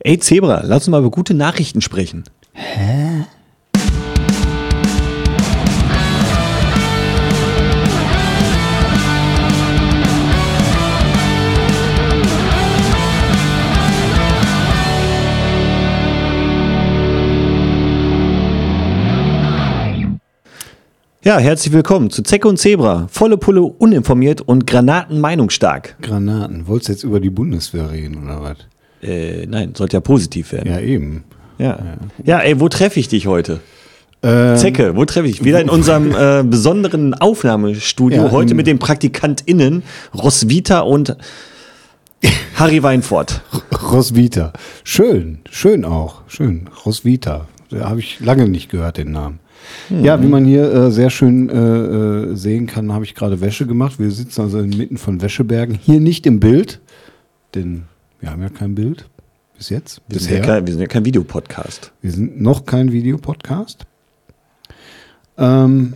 Ey, Zebra, lass uns mal über gute Nachrichten sprechen. Hä? Ja, herzlich willkommen zu Zecke und Zebra. Volle Pulle uninformiert und Granaten meinungsstark. Granaten. Wolltest du jetzt über die Bundeswehr reden oder was? Äh, nein, sollte ja positiv werden. Ja, eben. Ja, ja ey, wo treffe ich dich heute? Ähm, Zecke, wo treffe ich dich? Wieder in unserem äh, besonderen Aufnahmestudio. Ja, heute mit den PraktikantInnen Roswitha und Harry Weinfurt. Roswitha. Schön, schön auch. Schön. Roswitha. Da habe ich lange nicht gehört, den Namen. Ja, wie man hier äh, sehr schön äh, äh, sehen kann, habe ich gerade Wäsche gemacht. Wir sitzen also inmitten von Wäschebergen. Hier nicht im Bild, denn wir haben ja kein Bild bis jetzt. Wir sind, ja Bisher. kein, wir sind ja kein Videopodcast. Wir sind noch kein Videopodcast. Ähm,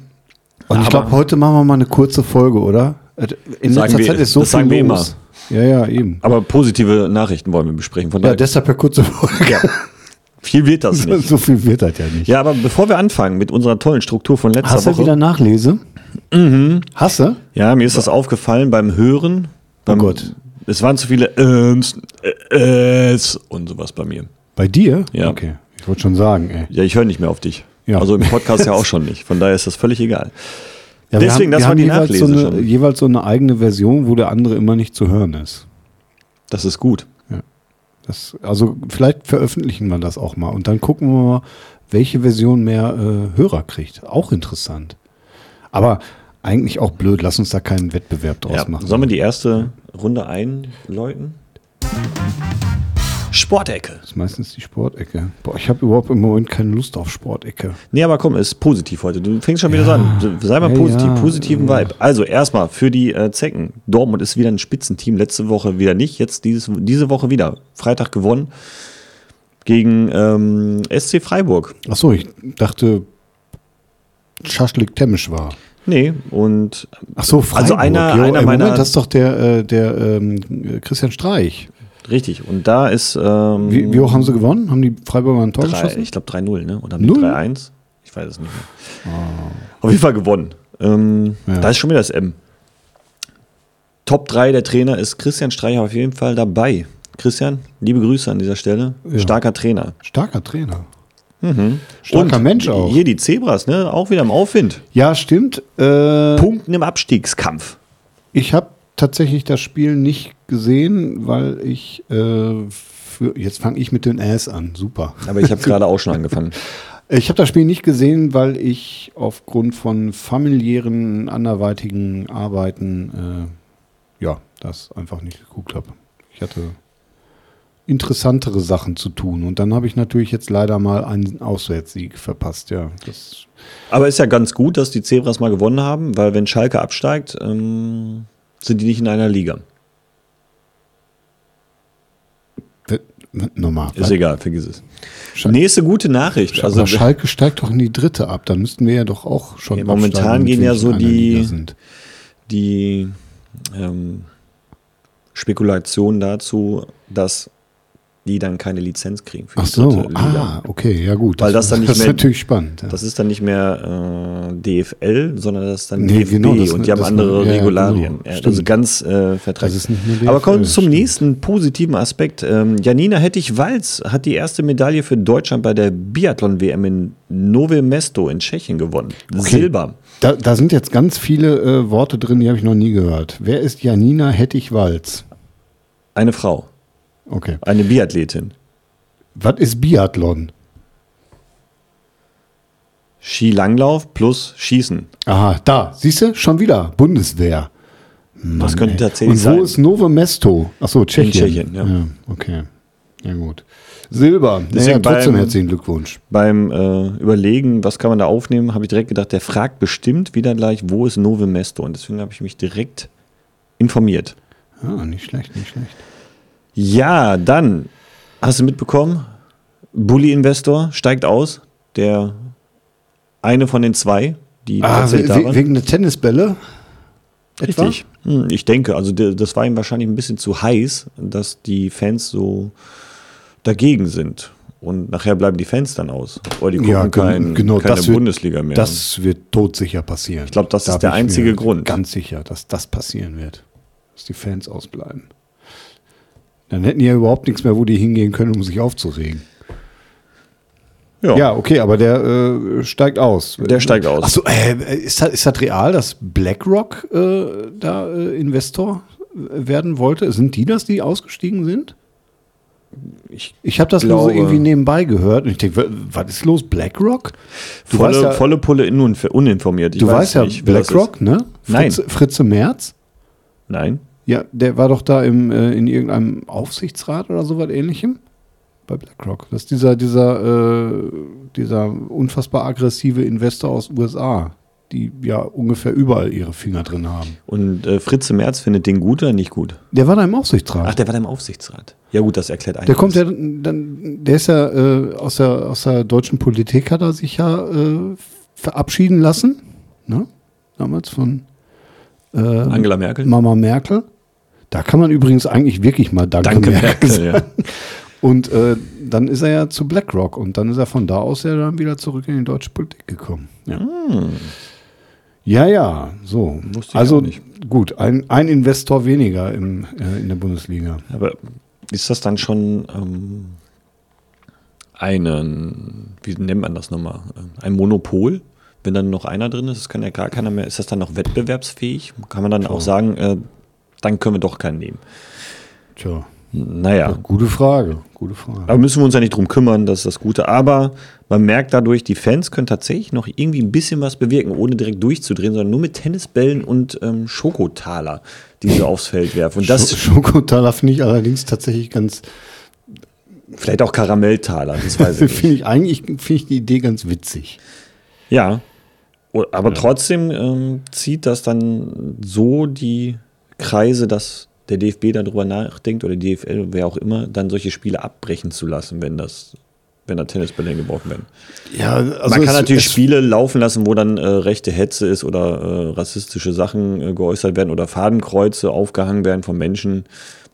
und ich Aber- glaube, heute machen wir mal eine kurze Folge, oder? Äh, In letzter wir- Zeit ist so das viel sagen wir los. Ja, ja, eben. Aber positive Nachrichten wollen wir besprechen. Von Ja, deshalb eine kurze Folge. viel wird das nicht. so viel wird das ja nicht. Ja, aber bevor wir anfangen mit unserer tollen Struktur von letzter Hast du Woche. wieder Nachlese? Mhm. Hast du? Ja, mir ist das aufgefallen beim Hören. Beim, Gott. Es waren zu viele Äms, äh, Äs und sowas bei mir. Bei dir? Ja. Okay. Ich wollte schon sagen, ey. Ja, ich höre nicht mehr auf dich. Ja. Also im Podcast ja auch schon nicht. Von daher ist das völlig egal. Ja, Deswegen, haben, das wir war die jeweils Nachlese so eine, schon. jeweils so eine eigene Version, wo der andere immer nicht zu hören ist. Das ist gut. Das, also vielleicht veröffentlichen wir das auch mal und dann gucken wir mal, welche Version mehr äh, Hörer kriegt. Auch interessant. Aber eigentlich auch blöd. Lass uns da keinen Wettbewerb draus Ja. machen. Sollen wir die erste Runde einläuten? Sportecke. das ist meistens die Sportecke. Boah, ich habe überhaupt im Moment keine Lust auf Sportecke. Nee, aber komm, ist positiv heute. Du fängst schon wieder so an. Sei mal Ja, positiv, ja. positiven Vibe. Also erstmal für die äh, Zecken. Dortmund ist wieder ein Spitzenteam. Letzte Woche wieder nicht. Jetzt dieses, diese Woche wieder. Freitag gewonnen gegen ähm, SC Freiburg. Ach so, ich dachte, Schaschlik Temisch war. Nee, und Ach so, Freiburg. Also einer- Jo, einer meiner- Moment, das ist doch der, äh, der ähm, Christian Streich. richtig. Und da ist. Ähm, Wie, wie hoch haben sie gewonnen? Haben die Freiburger ein Tor drei, geschossen? Ich glaube 3-0, ne? Oder Null? 3-1? Ich weiß es nicht mehr. Auf jeden Fall gewonnen. Ähm, Ja. Da ist schon wieder das M. Top 3 der Trainer ist Christian Streich auf jeden Fall dabei. Christian, liebe Grüße an dieser Stelle. Ja. Starker Trainer. Starker Trainer. Mhm. Starker Mensch auch. Hier die Zebras, ne? Auch wieder im Aufwind. Ja, stimmt. Äh, Punkten im Abstiegskampf. ich habe tatsächlich das Spiel nicht gesehen, weil ich äh, für, jetzt fange ich mit den Ass an. Super. Aber ich habe gerade auch schon angefangen. Ich habe das Spiel nicht gesehen, weil ich aufgrund von familiären, anderweitigen Arbeiten äh, ja, das einfach nicht geguckt habe. Ich hatte interessantere Sachen zu tun und dann habe ich natürlich jetzt leider mal einen Auswärtssieg verpasst. Ja, das Aber ist ja ganz gut, dass die Zebras mal gewonnen haben, weil wenn Schalke absteigt, ähm, sind die nicht in einer Liga. normal. Ist egal, vergiss es. Schal- Nächste gute Nachricht. Also Also Schalke steigt doch in die dritte ab. Dann müssten wir ja doch auch schon. Ja, momentan gehen ja so die- die ähm, Spekulation dazu, dass die dann keine Lizenz kriegen für Ach die so, ah, okay, ja gut. Weil das dann nicht das ist mehr- natürlich spannend. Ja. Das ist dann nicht mehr äh, DFL, sondern das ist dann Nee, DFB genau, das- und die haben das- andere ja, ja, Regularien. genau, also ganz äh, vertraglich. Das ist Aber kommen wir zum stimmt. nächsten positiven Aspekt. Ähm, Janina Hettich-Walz hat die erste Medaille für Deutschland bei der Biathlon-WM in Nove Mesto in Tschechien gewonnen. Silber. Da, da sind jetzt ganz viele äh, Worte drin, die habe ich noch nie gehört. Wer ist Janina Hettich-Walz? Eine Frau, Okay. eine Biathletin. Was ist Biathlon? Skilanglauf plus Schießen. Aha, da, siehst du, schon wieder Bundeswehr. Das könnte tatsächlich Und wo sein. ist Novo Mesto? Achso, Tschechien. Tschechien, ja. Okay, ja gut. Silber, naja, Deswegen trotzdem beim- herzlichen Glückwunsch. Beim äh, Überlegen, was kann man da aufnehmen, habe ich direkt gedacht, der fragt bestimmt wieder gleich, wo ist Nove Mesto? Und deswegen habe ich mich direkt informiert. Ah, nicht schlecht, nicht schlecht. Ja, dann hast du mitbekommen, Bully Investor steigt aus. Der eine von den zwei, die Ah, we we wegen der Tennisbälle? Etwa? Richtig. Hm, Ich denke, also das war ihm wahrscheinlich ein bisschen zu heiß, dass die Fans so dagegen sind. Und nachher bleiben die Fans dann aus. Oder die gucken Ja, kein, genau, keine das wird- Bundesliga mehr. Das wird todsicher passieren. Ich glaub, das Da ist der einzige Grund. Ganz sicher, dass das passieren wird. Dass die Fans ausbleiben. Dann hätten die ja überhaupt nichts mehr, wo die hingehen können, um sich aufzuregen. Ja, okay, aber der äh, steigt aus. Der steigt aus. Achso, äh, ist, das, ist das real, dass BlackRock äh, da äh, Investor werden wollte? Sind die das, die ausgestiegen sind? Ich Ich habe das nur so irgendwie nebenbei gehört und ich denke, was ist los? BlackRock? Du volle, ja, volle Pulle uninformiert. Ich du weiß weißt ja nicht, BlackRock, ne? Nein. Fritze, Merz? Nein. Ja, der war doch da im, äh, in irgendeinem Aufsichtsrat oder sowas ähnlichem. Bei BlackRock. Das ist dieser, dieser, äh, dieser unfassbar aggressive Investor aus USA, die ja ungefähr überall ihre Finger drin haben. Und äh, Fritze Merz findet den gut oder nicht gut? Der war da im Aufsichtsrat. Ach, der war da im Aufsichtsrat. Ja gut, das erklärt einiges. der kommt ja dann, der ist ja äh, aus, der, aus der deutschen Politik, hat er sich ja äh, verabschieden lassen. Ne? Damals von äh, Angela Merkel. Mama Merkel. Da kann man übrigens eigentlich wirklich mal Danke, Danke Merkel Merkel, ja. sagen. Und äh, dann ist er ja zu BlackRock und dann ist er von da aus ja dann wieder zurück in die deutsche Politik gekommen. Ja, ja, ja, so. Also gut, ein, ein Investor weniger im, äh, in der Bundesliga. Aber ist das dann schon ähm, einen, wie nennt man das nochmal, ein Monopol? Wenn dann noch einer drin ist, es kann ja gar keiner mehr, ist das dann noch wettbewerbsfähig? Kann man dann auch sagen, äh, dann können wir doch keinen nehmen? Tja, Naja, gute Frage, gute Frage. aber müssen wir uns ja nicht drum kümmern, das ist das Gute. Aber man merkt dadurch, die Fans können tatsächlich noch irgendwie ein bisschen was bewirken, ohne direkt durchzudrehen, sondern nur mit Tennisbällen und ähm, Schokotaler, die sie aufs Feld werfen. Und das Sch- Schokotaler finde ich allerdings tatsächlich ganz, vielleicht auch Karamelltaler, das weiß ich finde ich eigentlich, finde ich die Idee ganz witzig. Ja, aber trotzdem ähm, zieht das dann so die Kreise, dass der DFB darüber nachdenkt oder die DFL, wer auch immer, dann solche Spiele abbrechen zu lassen, wenn das, wenn da Tennisbälle hingebaut werden. Ja, also Man kann natürlich Spiele laufen lassen, wo dann äh, rechte Hetze ist oder äh, rassistische Sachen äh, geäußert werden oder Fadenkreuze aufgehangen werden von Menschen.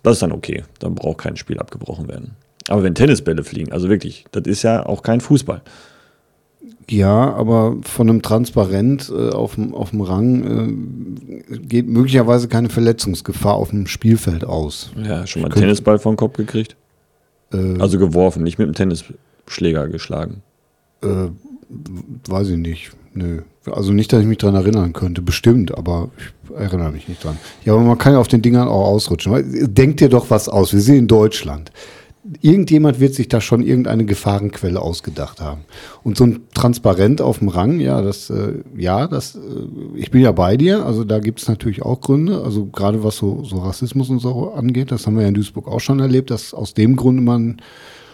Das ist dann okay. Dann braucht kein Spiel abgebrochen werden. Aber wenn Tennisbälle fliegen, also wirklich, das ist ja auch kein Fußball. Ja, aber von einem Transparent äh, auf dem Rang äh, geht möglicherweise keine Verletzungsgefahr auf dem Spielfeld aus. Ja, schon mal einen Tennisball vom Kopf gekriegt. Äh, Also geworfen, nicht mit dem Tennisschläger geschlagen. äh, weiß ich nicht. Nö. Also nicht, dass ich mich dran erinnern könnte. Bestimmt, aber ich erinnere mich nicht dran. Ja, aber man kann ja auf den Dingern auch ausrutschen. Denkt dir doch was aus. Wir sind in Deutschland. Irgendjemand wird sich da schon irgendeine Gefahrenquelle ausgedacht haben. Und so ein Transparent auf dem Rang, ja, das, äh, ja, das, äh, ich bin ja bei dir. Also da gibt es natürlich auch Gründe. Also gerade was so, so Rassismus und so angeht, das haben wir ja in Duisburg auch schon erlebt, dass aus dem Grunde mal ein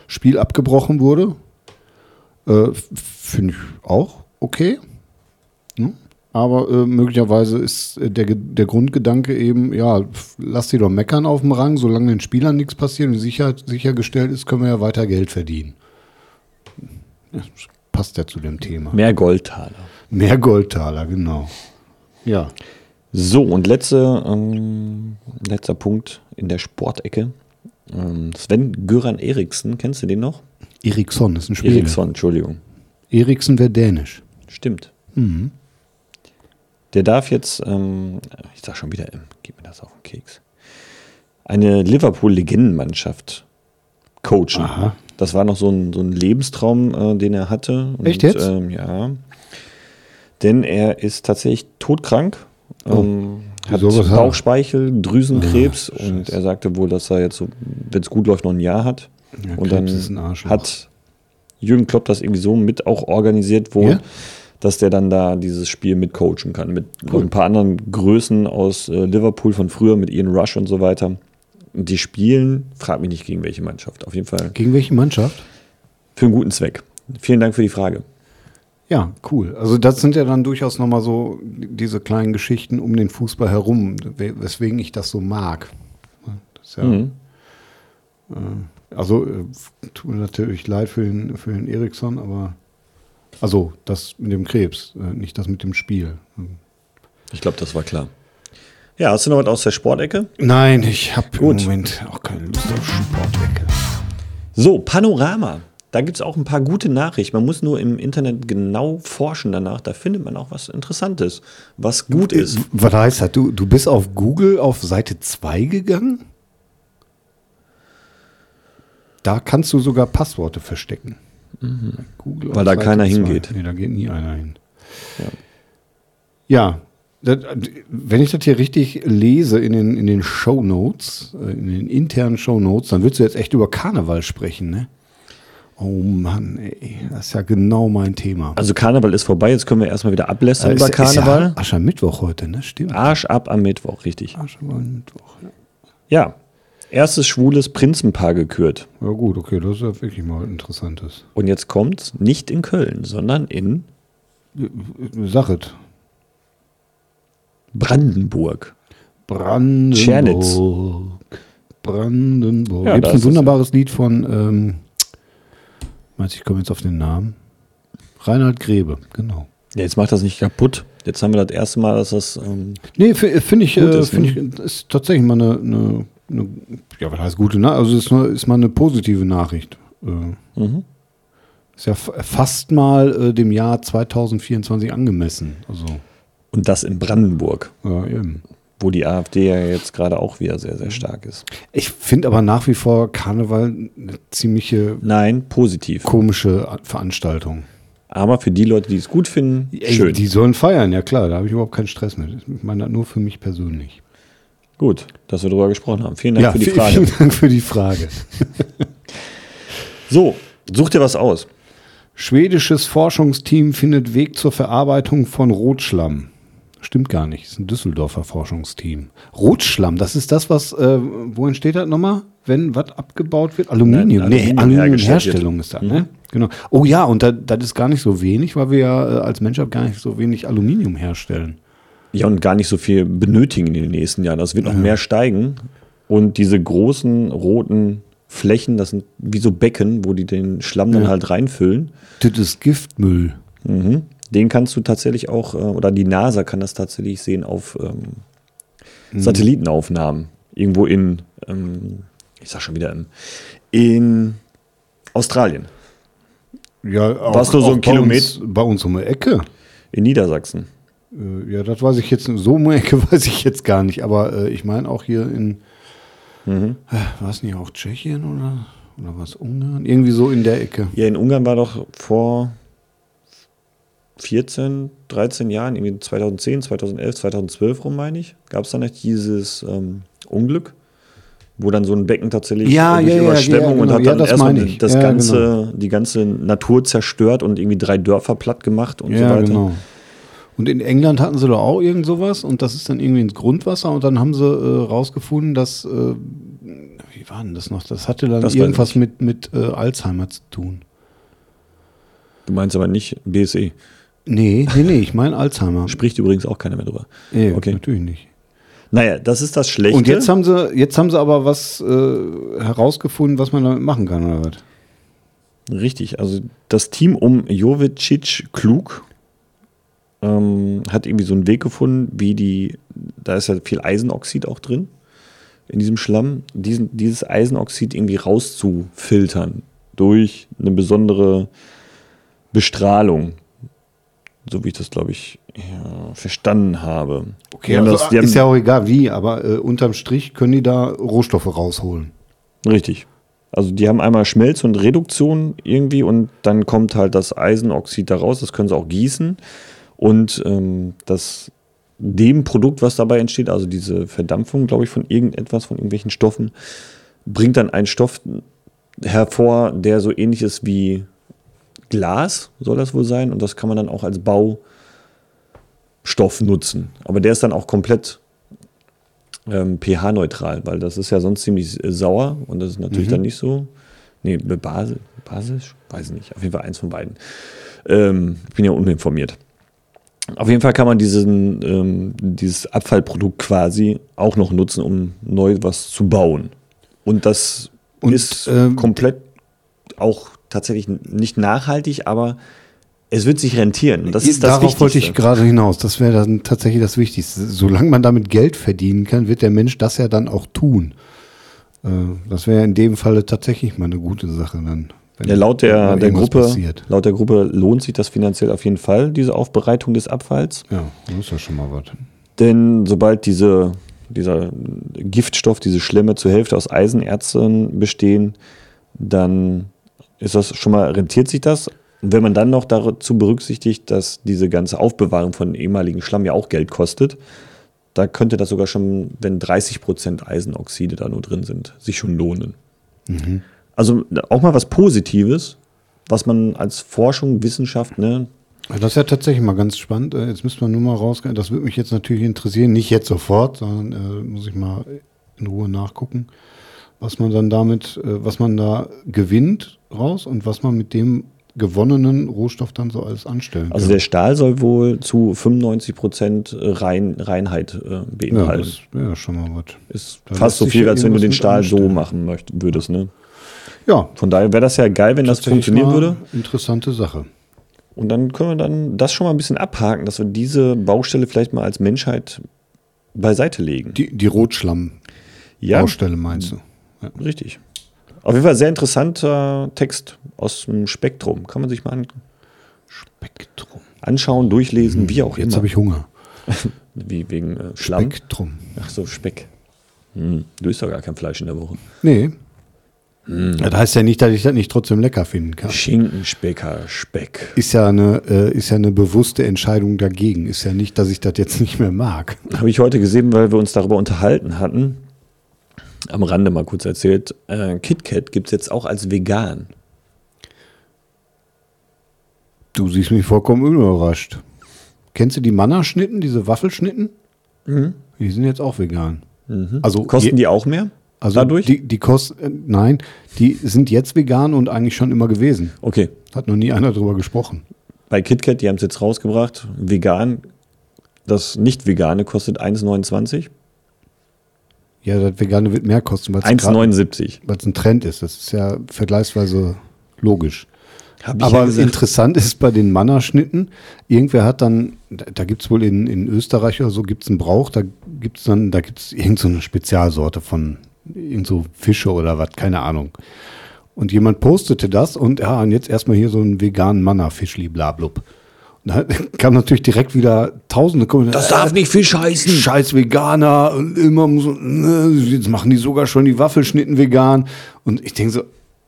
Spiel abgebrochen wurde. Äh, Finde ich auch okay. Ne? Aber äh, möglicherweise ist äh, der, der Grundgedanke eben, ja, lass die doch meckern auf dem Rang, solange den Spielern nichts passiert und Sicherheit sichergestellt ist, können wir ja weiter Geld verdienen. Das passt ja zu dem Thema. Mehr Goldtaler. Mehr Goldtaler, genau. Ja. So, und letzte, ähm, letzter Punkt in der Sportecke. Ähm, Sven Göran Eriksen, kennst du den noch? Eriksson ist ein Spieler. Eriksson, Entschuldigung. Eriksen wäre dänisch. Stimmt. Mhm. Der darf jetzt, ähm, ich sag schon wieder, ähm, gib mir das auf den Keks, eine Liverpool-Legendenmannschaft coachen. Aha. Das war noch so ein, so ein Lebenstraum, äh, den er hatte. Und, Echt jetzt? Ähm, ja. Denn er ist tatsächlich todkrank. Ähm, hat? Bauchspeichel, Drüsenkrebs Ah, und er sagte wohl, dass er jetzt so, wenn es gut läuft, noch ein Jahr hat. Ja, und dann Krebs Arschloch. hat Jürgen Klopp das irgendwie so mit auch organisiert wohl, Ja? Dass der dann da dieses Spiel mitcoachen kann. Mit Cool. ein paar anderen Größen aus äh, Liverpool von früher, mit Ian Rush und so weiter. Und die spielen, frag mich nicht gegen welche Mannschaft. Auf jeden Fall Gegen welche Mannschaft? für einen guten Zweck. Vielen Dank für die Frage. Ja, cool. Also das sind ja dann durchaus nochmal so diese kleinen Geschichten um den Fußball herum, we- weswegen ich das so mag. Das ja, Mhm. Also äh, tut mir natürlich leid für den, für den Eriksson, aber also das mit dem Krebs, äh, nicht das mit dem Spiel. Ich glaube, das war klar. Ja, hast du noch was aus der Sportecke? Nein, ich habe im. Moment auch keine Lust auf Sportwecke. So, Panorama. Da gibt es auch ein paar gute Nachrichten. Man muss nur im Internet genau forschen danach. Da findet man auch was Interessantes, was gut ist. Was heißt das? Du, du bist auf Google auf Seite 2 gegangen? Da kannst du sogar Passworte verstecken. Google Weil da Seite keiner 2. hingeht. Nee, da geht nie einer hin. Ja. Ja, das, wenn ich das hier richtig lese in den, in den Show Notes, in den internen Show Notes, dann willst du jetzt echt über Karneval sprechen, ne? Oh Mann, ey, das ist ja genau mein Thema. Also Karneval ist vorbei, jetzt können wir erstmal wieder ablästern Ist- über ist Karneval. Ja Aschermittwoch heute, ne? Stimmt. Arsch ab am Mittwoch, richtig. Aschermittwoch, ja. Ja. Erstes schwules Prinzenpaar gekürt. Ja gut, okay, das ist ja wirklich mal interessantes. Und jetzt kommt's nicht in Köln, sondern in Sag es. Brandenburg. Brandenburg. Tschernitz. Brandenburg. Ja, Gibt es ein wunderbares Lied von, ähm, meinst du, ich komme jetzt auf den Namen? Reinhard Grebe, genau. Ja, jetzt macht das nicht kaputt. Jetzt haben wir das erste Mal, dass das. Ähm, Nee, fi- finde ich, äh, ist, finde ne? ich, ist tatsächlich mal eine, eine, eine ja, was heißt gute Nachricht? Also ist, ist mal eine positive Nachricht. Äh, mhm. ist ja fast mal äh, dem Jahr 2024 angemessen. Also, Und das in Brandenburg, ja, eben. wo die AfD ja jetzt gerade auch wieder sehr, sehr stark ist. Ich finde aber nach wie vor Karneval eine ziemliche Nein, positiv. komische Veranstaltung. Aber für die Leute, die es gut finden, Ey, schön. Die sollen feiern, ja klar, da habe ich überhaupt keinen Stress mit. Ich meine das nur für mich persönlich. Gut, dass wir darüber gesprochen haben. Vielen Dank für die Frage. vielen Dank für die Frage. So, such dir was aus. Schwedisches Forschungsteam findet Weg zur Verarbeitung von Rotschlamm. Stimmt gar nicht, ist ein Düsseldorfer Forschungsteam. Rotschlamm, das ist das, was, äh, wo entsteht das nochmal? Wenn was abgebaut wird? Aluminium. Nein, nee, Aluminium Aluminiumherstellung hergestellt Mhm. ist das, ne? Genau. Oh ja, und da- das ist gar nicht so wenig, weil wir ja äh, als Menschheit gar nicht so wenig Aluminium herstellen. Ja, und gar nicht so viel benötigen in den nächsten Jahren. Das wird noch mehr steigen. Und diese großen roten Flächen, das sind wie so Becken, wo die den Schlamm dann Ja. halt reinfüllen. Das ist Giftmüll. Mhm. Den kannst du tatsächlich auch, äh, oder die NASA kann das tatsächlich sehen auf ähm, Mhm. Satellitenaufnahmen. Irgendwo in, ähm, ich sag schon wieder, in, in Australien, Ja, auch, Warst du so ein Kilometer- bei uns um die Ecke. in Niedersachsen. Äh, ja, das weiß ich jetzt, so um Ecke weiß ich jetzt gar nicht. Aber äh, ich meine auch hier in, Mhm. äh, war es nicht auch Tschechien oder, oder was, Ungarn? Irgendwie so in der Ecke. Ja, in Ungarn war doch vor 14, 13 Jahren, irgendwie 2010, 2011, 2012 rum, meine ich, gab es dann nicht dieses ähm, Unglück, wo dann so ein Becken tatsächlich Ja, durch ja, Überschwemmung ja, und genau. hat Ja, dann das erstmal das Ja, ganze, die ganze Natur zerstört und irgendwie drei Dörfer platt gemacht und so weiter. genau. Und in England hatten sie doch auch irgend sowas und das ist dann irgendwie ins Grundwasser und dann haben sie äh, rausgefunden, dass, äh, wie war denn das noch? Das hatte dann Das irgendwas mit, mit äh, Alzheimer zu tun. Du meinst aber nicht BSE. Nee, nee, nee, ich meine Alzheimer. Spricht übrigens auch keiner mehr drüber. Nee, okay. natürlich nicht. Naja, das ist das Schlechte. Und jetzt haben sie, jetzt haben sie aber was äh, herausgefunden, was man damit machen kann, oder was? Richtig, also das Team um Jovicic Klug ähm, hat irgendwie so einen Weg gefunden, wie die, da ist ja viel Eisenoxid auch drin in diesem Schlamm, diesen, dieses Eisenoxid irgendwie rauszufiltern durch eine besondere Bestrahlung. So wie ich das, glaube ich, ja, verstanden habe. Haben also, das, ist ja auch egal wie, aber äh, unterm Strich können die da Rohstoffe rausholen. Richtig. Also die haben einmal Schmelz und Reduktion irgendwie und dann kommt halt das Eisenoxid da raus, das können sie auch gießen. Und ähm, das dem Produkt, was dabei entsteht, also diese Verdampfung, glaube ich, von irgendetwas, von irgendwelchen Stoffen, bringt dann einen Stoff hervor, der so ähnlich ist wie Glas, soll das wohl sein. Und das kann man dann auch als Baustoff nutzen. Aber der ist dann auch komplett ähm, pH-neutral, weil das ist ja sonst ziemlich äh, sauer und das ist natürlich dann nicht so. Nee, Basel, basisch? Weiß ich nicht. Auf jeden Fall eins von beiden. Ähm, ich bin ja uninformiert. Auf jeden Fall kann man diesen, ähm, dieses Abfallprodukt quasi auch noch nutzen, um neu was zu bauen. Und das Und, ist ähm, komplett auch tatsächlich nicht nachhaltig, aber es wird sich rentieren. Und das ist das Darauf wollte ich Wichtigste. gerade hinaus. Das wäre dann tatsächlich das Wichtigste. Solange man damit Geld verdienen kann, wird der Mensch das ja dann auch tun. Äh, das wäre in dem Falle tatsächlich mal eine gute Sache dann. Ja, laut der, der Gruppe, laut der Gruppe lohnt sich das finanziell auf jeden Fall, diese Aufbereitung des Abfalls. Ja, das ist ja schon mal was. Denn sobald diese, dieser Giftstoff, diese Schlemme zur Hälfte aus Eisenerzen bestehen, dann ist das schon mal, rentiert sich das. Und wenn man dann noch dazu berücksichtigt, dass diese ganze Aufbewahrung von ehemaligen Schlamm ja auch Geld kostet, da könnte das sogar schon, wenn 30 Prozent Eisenoxide da nur drin sind, sich schon lohnen. Mhm. Also auch mal was Positives, was man als Forschung, Wissenschaft, ne? Das ist ja tatsächlich mal ganz spannend. Äh, jetzt müssen wir nur mal rausgehen. Das würde mich jetzt natürlich interessieren. Nicht jetzt sofort, sondern äh, muss ich mal in Ruhe nachgucken, was man dann damit, äh, was man da gewinnt raus und was man mit dem gewonnenen Rohstoff dann so alles anstellen. Also der Stahl soll wohl zu 95 Prozent Rein, Reinheit äh, beinhalten. Ja, das wäre schon mal was. Ist da fast so viel, als wenn du den Stahl so machen möchtest, würdest, ne? Ja. Von daher wäre das ja geil, wenn das funktionieren würde. Interessante Sache. Und dann können wir dann das schon mal ein bisschen abhaken, dass wir diese Baustelle vielleicht mal als Menschheit beiseite legen. Die, die Rotschlamm-Baustelle ja. meinst du? Ja. Richtig. Auf jeden Fall sehr interessanter Text aus dem Spektrum. Kann man sich mal an Spektrum. anschauen, durchlesen, hm, wie auch Jetzt immer. Jetzt habe ich Hunger. wie wegen äh, Schlamm? Spektrum. Ach so, Speck. Hm, du isst doch gar kein Fleisch in der Woche. Nee. Mm. Das heißt ja nicht, dass ich das nicht trotzdem lecker finden kann. Schinkenspecker, Speck. Ist ja, eine, äh, ist ja eine bewusste Entscheidung dagegen. Ist ja nicht, dass ich das jetzt nicht mehr mag. Habe ich heute gesehen, weil wir uns darüber unterhalten hatten. Am Rande mal kurz erzählt. Äh, KitKat gibt es jetzt auch als vegan. Du siehst mich vollkommen überrascht. Kennst du die Mannerschnitten, diese Waffelschnitten? Mhm. Die sind jetzt auch vegan. Mhm. Also Kosten die auch mehr? Also Dadurch? Die, die kosten, äh, nein, die sind jetzt vegan und eigentlich schon immer gewesen. Okay. Hat noch nie einer drüber gesprochen. Bei KitKat, die haben es jetzt rausgebracht, vegan, das nicht-vegane kostet 1,29. Ja, das Vegane wird mehr kosten. 1,79. Weil es ein Trend ist. Das ist ja vergleichsweise logisch. Aber ja interessant ist bei den Mannerschnitten, irgendwer hat dann, da, da gibt es wohl in, in Österreich oder so, gibt es einen Brauch, da gibt es dann, da gibt es irgendeine so Spezialsorte von irgend so Fische oder was, keine Ahnung. Und jemand postete das und ja, und jetzt erstmal hier so einen veganen Manna-Fischli, blablub. Und da kam natürlich direkt wieder tausende Kommentare. Das darf nicht Fisch heißen. Scheiß Veganer. Und immer so, ne, jetzt machen die sogar schon die Waffelschnitten vegan. Und ich denke so,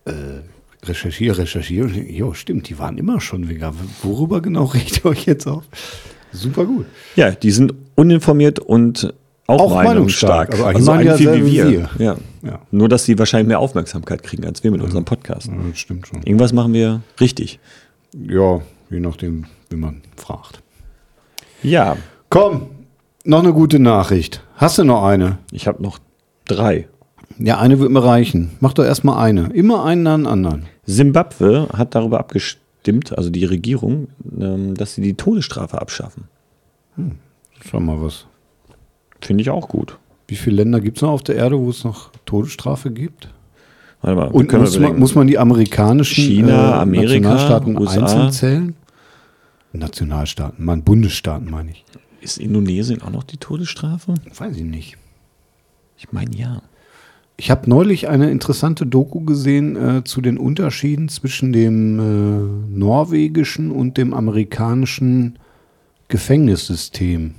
äh, recherchiere, recherchiere. Jo, stimmt, die waren immer schon vegan. Worüber genau regt ihr euch jetzt auf? Super gut. Ja, die sind uninformiert und auch, auch meinungsstark. Also, also eigentlich ja wie wir. wir. Ja. ja. Nur, dass sie wahrscheinlich mehr Aufmerksamkeit kriegen als wir mit ja. unserem Podcast. Ja, das stimmt schon. Irgendwas machen wir richtig. Ja, je nachdem, wie man fragt. Ja. Komm, noch eine gute Nachricht. Hast du noch eine? Ich habe noch drei. Ja, eine wird mir reichen. Mach doch erstmal eine. Immer einen an anderen. Simbabwe hat darüber abgestimmt, also die Regierung, ähm, dass sie die Todesstrafe abschaffen. Hm, schau mal was. Finde ich auch gut. Wie viele Länder gibt es noch auf der Erde, wo es noch Todesstrafe gibt? Warte mal, Und muss man, muss man, die amerikanischen China, äh, Amerika, Nationalstaaten USA. einzeln zählen? Nationalstaaten, man Bundesstaaten meine ich. Ist Indonesien auch noch die Todesstrafe? Weiß ich nicht. Ich meine ja. Ich habe neulich eine interessante Doku gesehen äh, zu den Unterschieden zwischen dem äh, norwegischen und dem amerikanischen Gefängnissystem.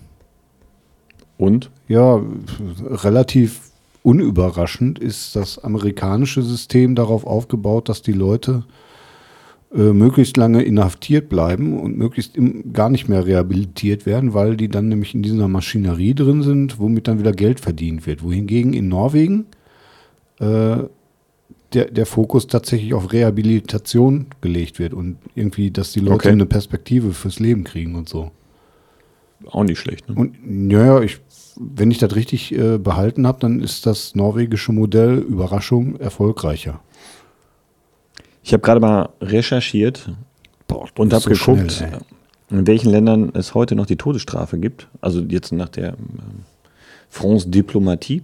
Und? Ja, relativ unüberraschend ist das amerikanische System darauf aufgebaut, dass die Leute äh, möglichst lange inhaftiert bleiben und möglichst im, gar nicht mehr rehabilitiert werden, weil die dann nämlich in dieser Maschinerie drin sind, womit dann wieder Geld verdient wird. Wohingegen in Norwegen äh, der, der Fokus tatsächlich auf Rehabilitation gelegt wird und irgendwie, dass die Leute okay. eine Perspektive fürs Leben kriegen und so. Auch nicht schlecht. Ne? Und naja, ich wenn ich das richtig äh, behalten habe, dann ist das norwegische Modell Überraschung erfolgreicher. Ich habe gerade mal recherchiert Boah, und habe so geguckt, schnell, in welchen Ländern es heute noch die Todesstrafe gibt. Also jetzt nach der ähm, France Diplomatie.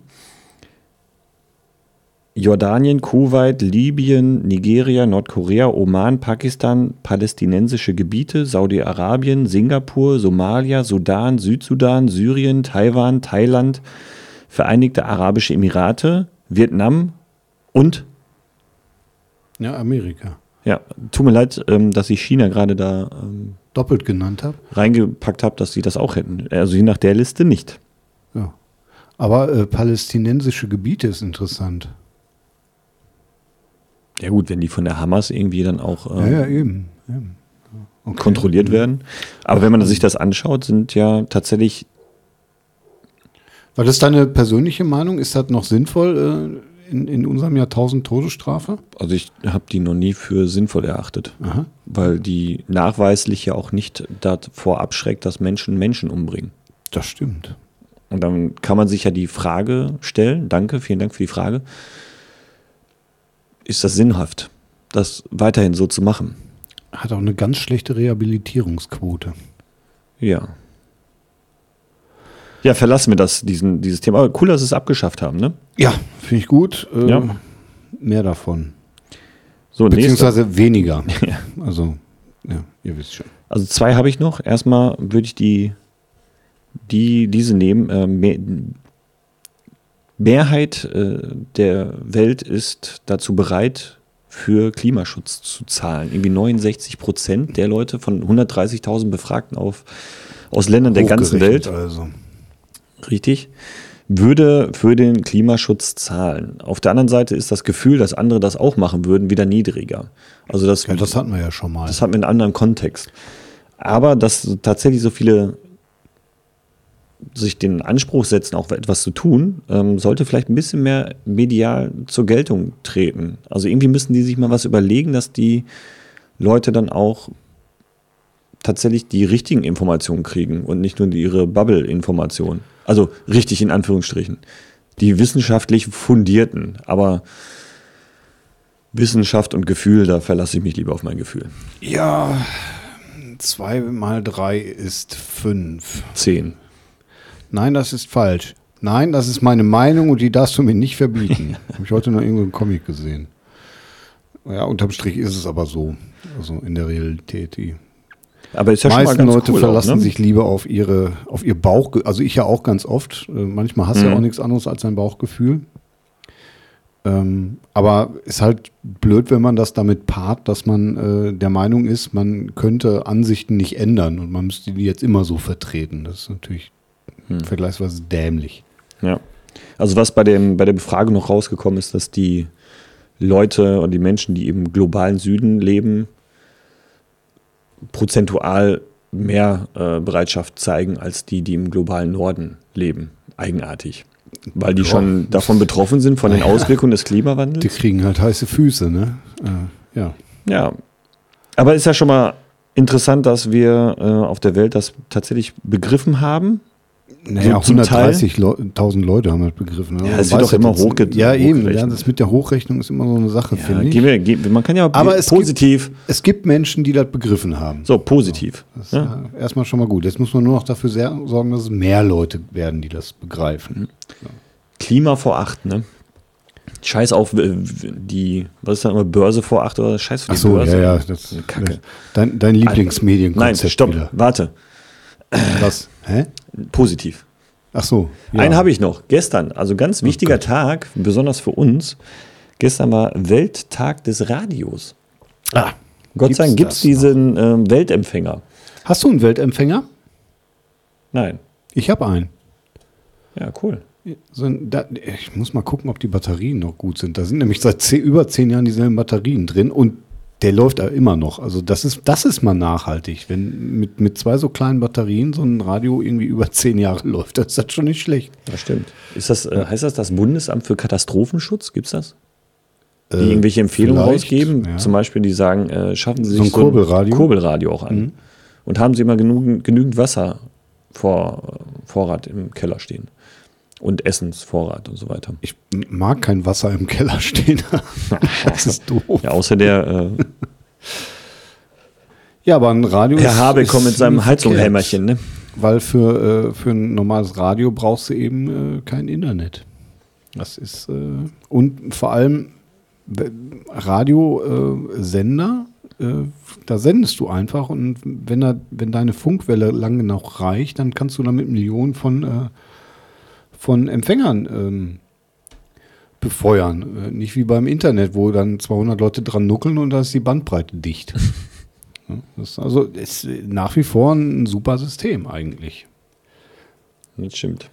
Jordanien, Kuwait, Libyen, Nigeria, Nordkorea, Oman, Pakistan, palästinensische Gebiete, Saudi-Arabien, Singapur, Somalia, Sudan, Südsudan, Syrien, Taiwan, Thailand, Vereinigte Arabische Emirate, Vietnam, Und, Ja, Amerika. ja, tut mir leid, ähm, dass ich China gerade da ähm, Doppelt genannt habe. reingepackt habe, dass sie das auch hätten. Also je nach der Liste nicht. Ja. Aber äh, palästinensische Gebiete ist interessant. Ja gut, wenn die von der Hamas irgendwie dann auch Ja, ähm, ja, eben. eben. Ja. Okay. kontrolliert werden. Aber wenn man sich das anschaut, sind ja tatsächlich War das deine persönliche Meinung? Ist das noch sinnvoll äh, in, in unserem Jahrtausend Todesstrafe? Also ich habe die noch nie für sinnvoll erachtet, Aha. weil die nachweislich ja auch nicht davor abschreckt, dass Menschen Menschen umbringen. Das stimmt. Und dann kann man sich ja die Frage stellen, danke, vielen Dank für die Frage, ist das sinnhaft, das weiterhin so zu machen? Hat auch eine ganz schlechte Rehabilitierungsquote. Ja. Ja, verlassen wir das, diesen, dieses Thema. Aber cool, dass sie es abgeschafft haben, ne? Ja, finde ich gut. Äh, Ja. Mehr davon. So, nächster. Beziehungsweise weniger. Ja. Also, ja, ihr wisst schon. Also zwei habe ich noch. Erstmal würde ich die, die diese nehmen. Äh, Mehrheit äh, der Welt ist dazu bereit, für Klimaschutz zu zahlen. Irgendwie 69 Prozent der Leute von 130.000 Befragten auf, aus Ländern der ganzen Welt, Also. richtig, würde für den Klimaschutz zahlen. Auf der anderen Seite ist das Gefühl, dass andere das auch machen würden, wieder niedriger. Also das, Ja, das hatten wir ja schon mal. das hat einen anderen Kontext. Aber dass tatsächlich so viele sich den Anspruch setzen, auch etwas zu tun, ähm, sollte vielleicht ein bisschen mehr medial zur Geltung treten. Also irgendwie müssen die sich mal was überlegen, dass die Leute dann auch tatsächlich die richtigen Informationen kriegen und nicht nur ihre Bubble-Informationen. Also richtig in Anführungsstrichen. Die wissenschaftlich fundierten, aber Wissenschaft und Gefühl, da verlasse ich mich lieber auf mein Gefühl. ja, zwei mal drei ist fünf. Zehn. Nein, das ist falsch. Nein, das ist meine Meinung und die darfst du mir nicht verbieten. Habe ich heute noch irgendwo im Comic gesehen. Ja, unterm Strich ist es aber so. Also in der Realität. Die Aber ist ja meisten schon mal ganz Leute cool verlassen auch, ne? sich lieber auf ihre, auf ihr Bauch. Also ich ja auch ganz oft. Äh, Manchmal hast du ja Mhm. auch nichts anderes als dein Bauchgefühl. Ähm, aber ist halt blöd, wenn man das damit paart, dass man äh, der Meinung ist, man könnte Ansichten nicht ändern und man müsste die jetzt immer so vertreten. Das ist natürlich Hm. vergleichsweise dämlich. Ja. Also was bei, dem, bei der Befragung noch rausgekommen ist, dass die Leute und die Menschen, die im globalen Süden leben, prozentual mehr äh, Bereitschaft zeigen als die, die im globalen Norden leben. Eigenartig. Weil die Ja. schon davon betroffen sind, von den Auswirkungen des Die Klimawandels. kriegen halt heiße Füße, ne? Äh, ja. Ja. Aber ist ja schon mal interessant, dass wir äh, auf der Welt das tatsächlich begriffen haben. Naja, Teil- 130.000 Leute haben das begriffen. Ne? Ja, es wird doch immer jetzt- hochge- Ja, eben. Ja, hochgerechnet. das mit der Hochrechnung ist immer so eine Sache, Ja, finde ich. gehen wir, gehen, man kann ja Aber es positiv. Es gibt Menschen, die das begriffen haben. So, positiv. Das ist Ja. erstmal schon mal gut. Jetzt muss man nur noch dafür sehr, sorgen, dass es mehr Leute werden, die das begreifen. Klima vor acht, ne? Scheiß auf äh, die, was ist dann immer Börse vor acht oder Scheiß auf die Ach so, Börse. ja, ja. Das, Kacke. Dein, dein Nein, Lieblingsmedienkonzept stopp, wieder. warte. Was? Hä? Positiv. Ach so. ja. Einen habe ich noch. Gestern, also ganz wichtiger Gott. Tag, besonders für uns. Gestern war Welttag des Radios. Ah, Gott sei Dank gibt es diesen ähm, Weltempfänger. Hast du einen Weltempfänger? Nein. Ich habe einen. Ja, cool. So ein, da, ich muss mal gucken, ob die Batterien noch gut sind. Da sind nämlich seit zehn, über zehn Jahren dieselben Batterien drin und der läuft da immer noch. Also das ist, das ist mal nachhaltig. Wenn mit, mit zwei so kleinen Batterien so ein Radio irgendwie über zehn Jahre läuft, das ist das schon nicht schlecht. Das stimmt. Ist das, äh, heißt das das Bundesamt für Katastrophenschutz? Gibt es das? Die Äh, irgendwelche Empfehlungen rausgeben? ja. Zum Beispiel, die sagen, äh, schaffen Sie So sich ein Kurbelradio? Mhm. Kurbelradio auch an. Und haben Sie immer genügend, genügend Wasser vor, Vorrat im Keller stehen. Und Essensvorrat und so weiter. Ich mag kein Wasser im Keller stehen. das ist doof. Ja, außer der äh, Ja, aber ein Radio Herr Habeck kommt mit seinem Heizunghämmerchen, ne? Weil für, äh, für ein normales Radio brauchst du eben äh, kein Internet. Das ist, äh, und vor allem Radiosender, äh, da sendest du einfach und wenn, da, wenn deine Funkwelle lang genug reicht, dann kannst du damit Millionen von, äh, von Empfängern ähm, befeuern. Äh, Nicht wie beim Internet, wo dann 200 Leute dran nuckeln und da ist die Bandbreite dicht. Ja, das ist also ist nach wie vor ein super System eigentlich. Das stimmt.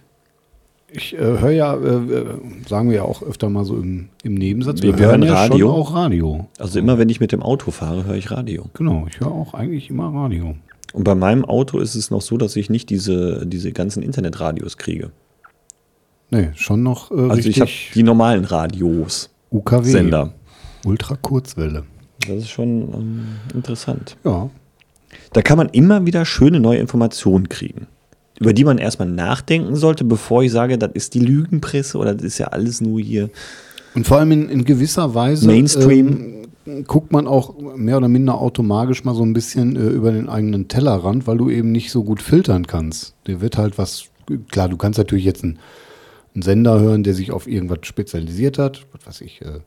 Ich äh, höre ja, äh, äh, sagen wir ja auch öfter mal so im, im Nebensatz, Wir hören Radio. schon auch Radio. Also immer wenn ich mit dem Auto fahre, höre ich Radio. Genau, ich höre auch eigentlich immer Radio. Und bei meinem Auto ist es noch so, dass ich nicht diese, diese ganzen Internetradios kriege. Nee, schon noch äh, Also ich habe die normalen Radios, UKW. Sender. Ultrakurzwelle. Das ist schon ähm, interessant. Ja. Da kann man immer wieder schöne neue Informationen kriegen, über die man erstmal nachdenken sollte, bevor ich sage, das ist die Lügenpresse oder das ist ja alles nur hier. Und vor allem in, in gewisser Weise Mainstream. ähm, guckt man auch mehr oder minder automatisch mal so ein bisschen äh, über den eigenen Tellerrand, weil du eben nicht so gut filtern kannst. Der wird halt was, klar, du kannst natürlich jetzt einen, einen Sender hören, der sich auf irgendwas spezialisiert hat. Was weiß ich, äh,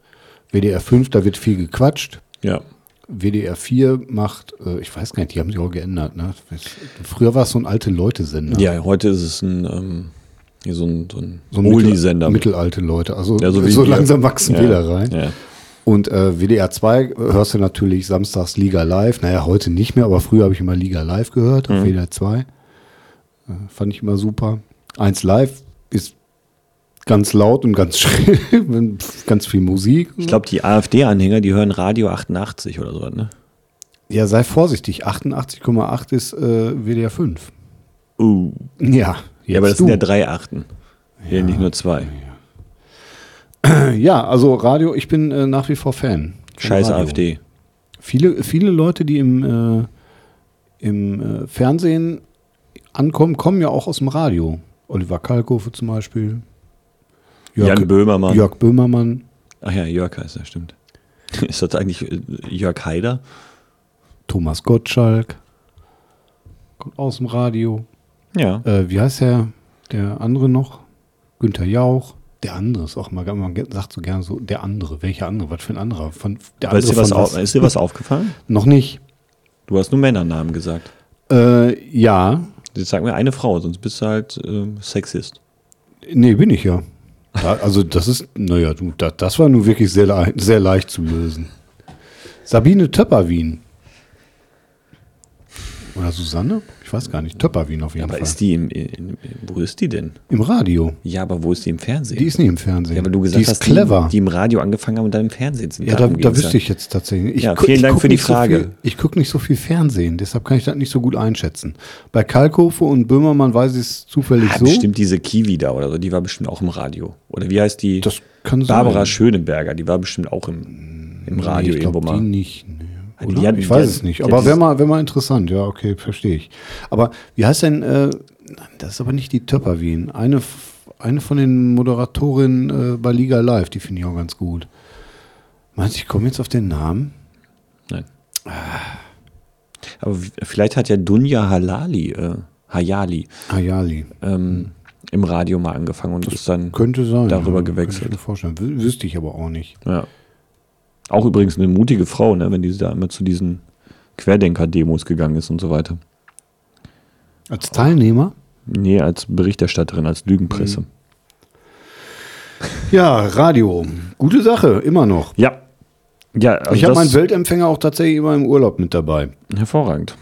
WDR 5, da wird viel gequatscht. Ja. WDR 4 macht, äh, ich weiß gar nicht, die haben sich auch geändert. Ne? Früher war es so ein alte Leute-Sender. Ja, heute ist es ein, ähm, so ein, so ein, so ein mittel, mittelalte Leute. Also Ja, so, so langsam wachsen Ja, wir da rein. Ja. Und äh, WDR 2 hörst du natürlich samstags Liga Live. Naja, heute nicht mehr, aber früher habe ich immer Liga Live gehört auf WDR 2. Äh, fand ich immer super. 1 Live ist ganz laut und ganz schrill, ganz viel Musik. Ich glaube, die AfD-Anhänger, die hören Radio 88 oder so, ne? Ja, sei vorsichtig. 88,8 ist äh, WDR 5. Uh. Ja, Ja, aber das du. sind ja drei Achten. Hier nicht nur zwei. Ja, also Radio, ich bin äh, nach wie vor Fan. Scheiß Radio. AfD. Viele, viele Leute, die im, äh, im äh, Fernsehen ankommen, kommen ja auch aus dem Radio. Oliver Kalkofe zum Beispiel. Jan Böhmermann. Jörg Böhmermann. Ach ja, Jörg heißt er, stimmt. Ist das eigentlich äh, Jörg Haider? Thomas Gottschalk. Kommt aus dem Radio. Ja. Äh, wie heißt der, der andere noch? Günther Jauch. Der andere ist auch mal, man sagt so gerne so, der andere. Welcher andere? Was für ein anderer? Von, der Aber ist, dir andere was au- ist dir was aufgefallen? Noch nicht. Du hast nur Männernamen gesagt. Äh, ja, Jetzt sag mir eine Frau, sonst bist du halt ähm, Sexist. Nee, bin ich ja. Da, also das ist, naja, du, da, das war nun wirklich sehr, sehr leicht zu lösen. Sabine Töpperwien. Oder Susanne? Ich weiß gar nicht. Töpperwien auf jeden Aber Fall. ist die im, in, wo ist die denn? Im Radio. Ja, aber wo ist die im Fernsehen? Die ist nicht im Fernsehen. ja, weil du gesagt die ist hast, clever. Die, die im Radio angefangen haben und dann im Fernsehen sind. ja, da, da wüsste ich jetzt tatsächlich. Ich Ja, vielen Dank für die nicht so Frage. Viel, ich gucke nicht so viel Fernsehen, deshalb kann ich das nicht so gut einschätzen. Bei Kalkofe und Böhmermann weiß ich es zufällig Ah, so. bestimmt diese Kiwi da oder so, die war bestimmt auch im Radio. Oder wie heißt die? Das kann Barbara sein. Schöneberger, die war bestimmt auch im, im Radio nee, ich glaub, irgendwo mal. Die nicht. Oder? ich weiß es nicht. Aber wäre mal, wär mal interessant. Ja, okay, verstehe ich. Aber wie heißt denn, äh, das ist aber nicht die Töpperwien. Eine, eine von den Moderatorinnen äh, bei Liga Live, die finde ich auch ganz gut. Meinst du, ich komme jetzt auf den Namen? Nein. Aber w- vielleicht hat ja Dunja Halali, äh, Hayali Ayali. ähm, im Radio mal angefangen und ist dann Könnte sein. darüber ja, gewechselt. Könnte ich mir vorstellen. Wü wüsste ich aber auch nicht. Ja. Auch übrigens eine mutige Frau, ne, wenn die da immer zu diesen Querdenker-Demos gegangen ist und so weiter. Als Teilnehmer? Nee, als Berichterstatterin, als Lügenpresse. Ja, Radio. Gute Sache, immer noch. Ja. Ja, also ich habe meinen Weltempfänger auch tatsächlich immer im Urlaub mit dabei. Hervorragend.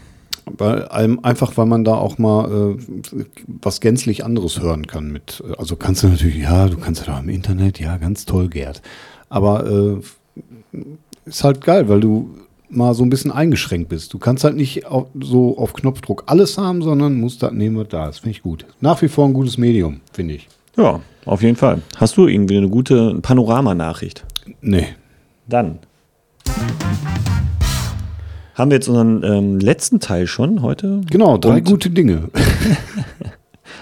Weil, einfach weil man da auch mal äh, was gänzlich anderes hören kann mit. äh, Also kannst du natürlich, ja, du kannst ja da im Internet, ja, ganz toll, Gerd. Aber äh, ist halt geil, weil du mal so ein bisschen eingeschränkt bist. Du kannst halt nicht auf, so auf Knopfdruck alles haben, sondern musst das nehmen, was da ist. Finde ich gut. Nach wie vor ein gutes Medium, finde ich. Ja, auf jeden Fall. Hast du irgendwie eine gute Panoramanachricht? Nee. Dann. Haben wir jetzt unseren ähm, letzten Teil schon heute? Genau, drei Und- gute Dinge.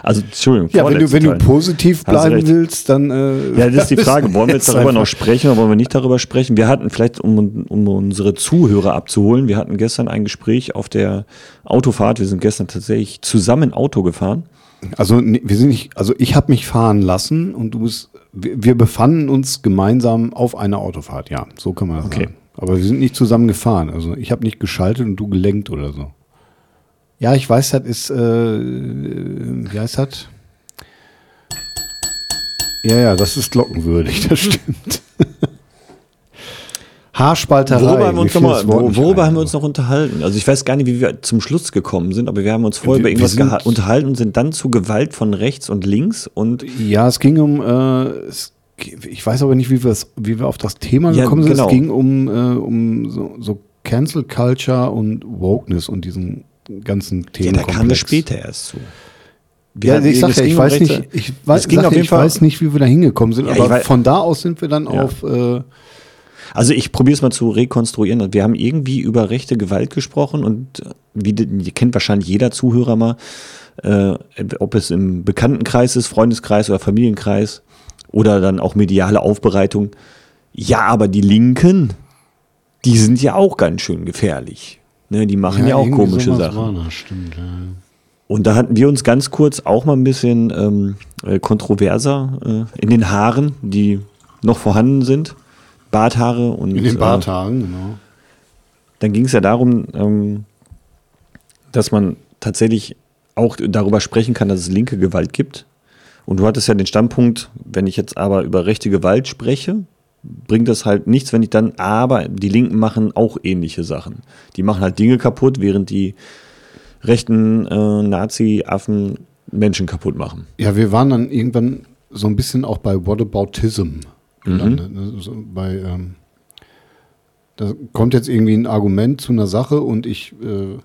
Also, Entschuldigung, Ja, wenn du, wenn du positiv bleiben willst, dann. Äh, Ja, das ist die Frage. Wollen wir jetzt darüber noch einfach- sprechen oder wollen wir nicht darüber sprechen? Wir hatten vielleicht, um, um unsere Zuhörer abzuholen, wir hatten gestern ein Gespräch auf der Autofahrt. Wir sind gestern tatsächlich zusammen Auto gefahren. Also wir sind nicht, also ich habe mich fahren lassen und du bist, wir, wir befanden uns gemeinsam auf einer Autofahrt, ja, so kann man das Okay. sagen. Aber wir sind nicht zusammen gefahren. Also ich habe nicht geschaltet und du gelenkt oder so. Ja, ich weiß, das ist, äh, wie heißt das? Ja, ja, das ist glockenwürdig, das stimmt. Haarspalterei. Worüber haben wir uns, noch mal, worüber haben wir uns noch unterhalten? Also ich weiß gar nicht, wie wir zum Schluss gekommen sind, aber wir haben uns vorher Wir- über irgendwas unterhalten und sind dann zu Gewalt von rechts und links und Ja, es ging um, äh, es, ich weiß aber nicht, wie wir, es, wie wir auf das Thema Ja, gekommen sind. genau. Es ging um, äh, um so, so Cancel Culture und Wokeness und diesen ganzen ja, Themen. da kamen wir später erst zu. Wir Ja, ich sag es ja, ich weiß nicht, ich weiß, es ging auf ja, jeden ich Fall- weiß nicht, wie wir da hingekommen sind, Ja, aber weiß- von da aus sind wir dann Ja. auf, äh, Also ich probiere es mal zu rekonstruieren. Wir haben irgendwie über rechte Gewalt gesprochen und äh, wie kennt wahrscheinlich jeder Zuhörer mal, äh, ob es im Bekanntenkreis ist, Freundeskreis oder Familienkreis oder dann auch mediale Aufbereitung. Ja, aber die Linken, die sind ja auch ganz schön gefährlich. Ne, die machen ja, auch irgendwie komische Sachen. War das, stimmt, ja. Und da hatten wir uns ganz kurz auch mal ein bisschen ähm, äh, kontroverser äh, in den Haaren, die noch vorhanden sind. Barthaare und In den äh, Bartagen, genau. dann ging es ja darum, ähm, dass man tatsächlich auch darüber sprechen kann, dass es linke Gewalt gibt. Und du hattest ja den Standpunkt, wenn ich jetzt aber über rechte Gewalt spreche, bringt das halt nichts, wenn ich dann, aber die Linken machen auch ähnliche Sachen. Die machen halt Dinge kaputt, während die rechten äh, Nazi-Affen Menschen kaputt machen. Ja, wir waren dann irgendwann so ein bisschen auch bei Whataboutism gelandet. ne? So bei, ähm, da kommt jetzt irgendwie ein Argument zu einer Sache und ich, äh,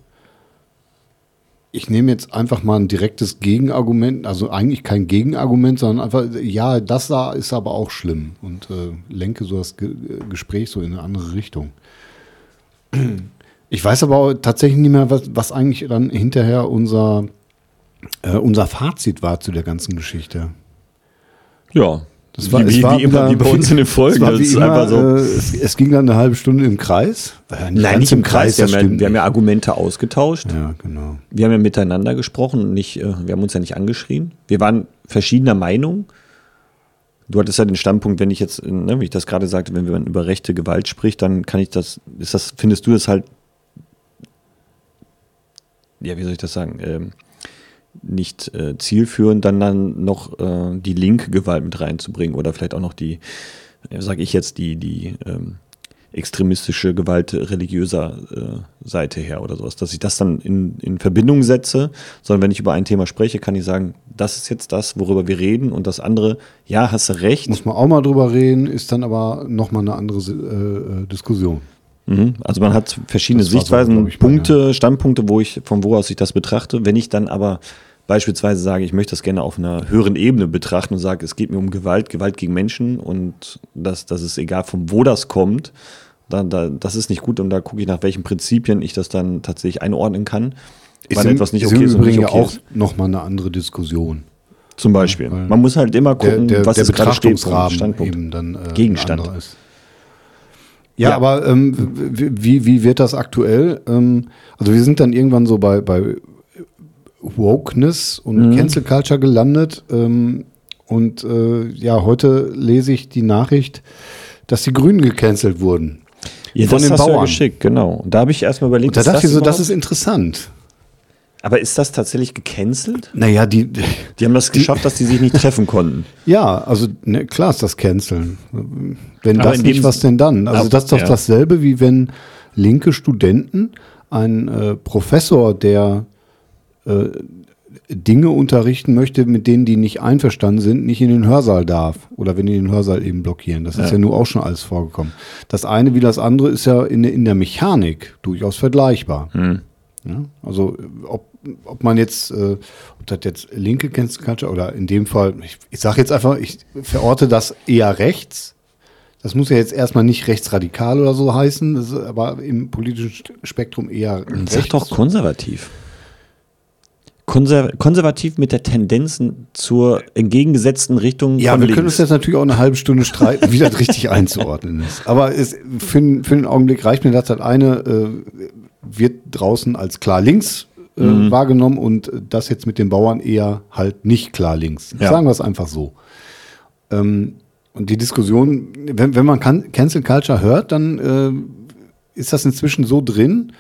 ich nehme jetzt einfach mal ein direktes Gegenargument, also eigentlich kein Gegenargument, sondern einfach, ja, das da ist aber auch schlimm und äh, lenke so das Ge Gespräch so in eine andere Richtung. Ich weiß aber auch tatsächlich nicht mehr, was, was eigentlich dann hinterher unser, äh, unser Fazit war zu der ganzen Geschichte. Ja, Das war, wie, es war wie immer wie bei uns in den Es, Folgen. ist immer, so. äh, es, es ging dann eine halbe Stunde im Kreis. Äh, Nein, nicht im Kreis. Wir haben, ja, wir haben ja nicht. Argumente ausgetauscht. Ja, genau. Wir haben ja miteinander gesprochen und nicht, äh, wir haben uns ja nicht angeschrien. Wir waren verschiedener Meinung. Du hattest ja den Standpunkt, wenn ich jetzt, äh, ne, wie ich das gerade sagte, wenn man über rechte Gewalt spricht, dann kann ich das, ist das, findest du das halt, ja, wie soll ich das sagen, ähm, nicht äh, zielführend, dann dann noch äh, die linke Gewalt mit reinzubringen oder vielleicht auch noch die, äh, sage ich jetzt, die, die ähm, extremistische Gewalt religiöser äh, Seite her oder sowas, dass ich das dann in, in Verbindung setze, sondern wenn ich über ein Thema spreche, kann ich sagen, das ist jetzt das, worüber wir reden und das andere, ja, hast du recht. Muss man auch mal drüber reden, ist dann aber nochmal eine andere äh, äh, Diskussion. Mhm. Also man hat verschiedene Das so, Sichtweisen, bei Punkte, Standpunkte, wo ich, von wo aus ich das betrachte. Wenn ich dann aber beispielsweise sage, ich möchte das gerne auf einer höheren Ebene betrachten und sage, es geht mir um Gewalt, Gewalt gegen Menschen und das, das ist egal, von wo das kommt, dann, da, das ist nicht gut und da gucke ich nach welchen Prinzipien ich das dann tatsächlich einordnen kann. wann im- etwas nicht ist okay ist und nicht okay ja auch ist. nochmal eine andere Diskussion. Zum Beispiel. weil Man muss halt immer Der, gucken, der, was der ist gerade Standpunkt. eben dann äh, Gegenstand. ist. Ja, Ja. aber ähm, wie, wie wird das aktuell? Ähm, also wir sind dann irgendwann so bei, bei Wokeness und Mhm. Cancel Culture gelandet. Ähm, und äh, ja, heute lese ich die Nachricht, dass die Grünen gecancelt wurden. Ja, von das den hast du ja Bauern. geschickt, genau. Und da habe ich erstmal überlegt, Und da dachte ich so, das ist interessant. Aber ist das tatsächlich gecancelt? Naja, die, Die haben das geschafft, dass die sich nicht treffen konnten. Ja, also ne, klar ist das Canceln. Wenn Aber das nicht, was denn dann? Also das ist doch ja. dasselbe, wie wenn linke Studenten einen äh, Professor, der äh, Dinge unterrichten möchte, mit denen die nicht einverstanden sind, nicht in den Hörsaal darf. Oder wenn die den Hörsaal eben blockieren. Das ist Ja. ja nur auch schon alles vorgekommen. Das eine wie das andere ist ja in, der- in der Mechanik durchaus vergleichbar. Hm. Ja, also ob, ob man jetzt, äh, ob das jetzt linke Cancel Culture oder in dem Fall, ich, ich sage jetzt einfach, ich verorte das eher rechts. Das muss ja jetzt erstmal nicht rechtsradikal oder so heißen, das ist aber im politischen Spektrum eher Sag doch konservativ. Konser konservativ mit der Tendenz zur entgegengesetzten Richtung Ja, wir links. können uns jetzt natürlich auch eine halbe Stunde streiten, wie das richtig einzuordnen ist. Aber es, für, den- für den Augenblick reicht mir das halt eine, äh, wird draußen als klar links äh, Mhm. wahrgenommen und das jetzt mit den Bauern eher halt nicht klar links. Ja. Sagen wir es einfach so. Ähm, und die Diskussion, wenn, wenn man Can Cancel Culture hört, dann äh, ist das inzwischen so drin,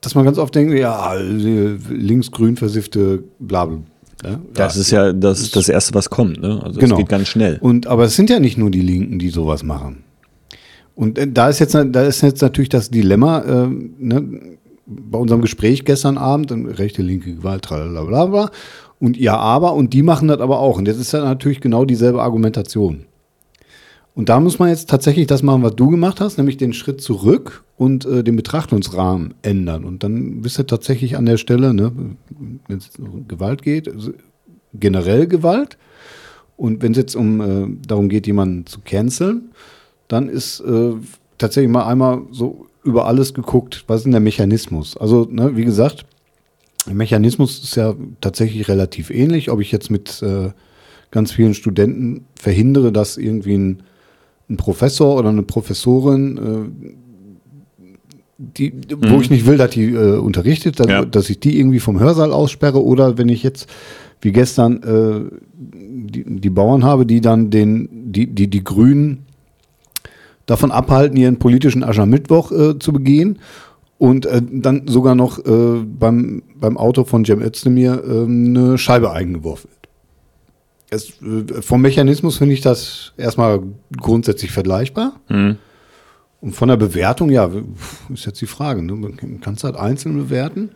dass man ganz oft denkt, ja, äh, links-grün versiffte Blabel. Ja? Das ja, ist ja das, das Erste, was kommt. Ne? Also genau. geht ganz schnell. Und, aber es sind ja nicht nur die Linken, die sowas machen. Und äh, da ist jetzt, da ist jetzt natürlich das Dilemma, äh, ne, bei unserem Gespräch gestern Abend, rechte, linke Gewalt, bla Und ja, aber, und die machen das aber auch. Und jetzt ist ja natürlich genau dieselbe Argumentation. Und da muss man jetzt tatsächlich das machen, was du gemacht hast, nämlich den Schritt zurück und äh, den Betrachtungsrahmen ändern. Und dann bist du tatsächlich an der Stelle, ne, wenn es um Gewalt geht, also generell Gewalt. Und wenn es jetzt um äh, darum geht, jemanden zu canceln, dann ist äh, tatsächlich mal einmal so über alles geguckt, was ist denn der Mechanismus? Also, ne, wie gesagt, der Mechanismus ist ja tatsächlich relativ ähnlich. Ob ich jetzt mit äh, ganz vielen Studenten verhindere, dass irgendwie ein, ein Professor oder eine Professorin, äh, die, mhm. wo ich nicht will, dass die äh, unterrichtet, dass, ja. dass, ich die irgendwie vom Hörsaal aussperre oder wenn ich jetzt wie gestern äh, die, die Bauern habe, die dann den, die, die, die Grünen davon abhalten, ihren politischen Aschermittwoch äh, zu begehen und äh, dann sogar noch äh, beim, beim Auto von Cem Özdemir äh, eine Scheibe eingeworfen wird. Es, äh, vom Mechanismus finde ich das erstmal grundsätzlich vergleichbar. Mhm. Und von der Bewertung, ja, ist jetzt die Frage. Ne? Man kann es halt einzeln bewerten.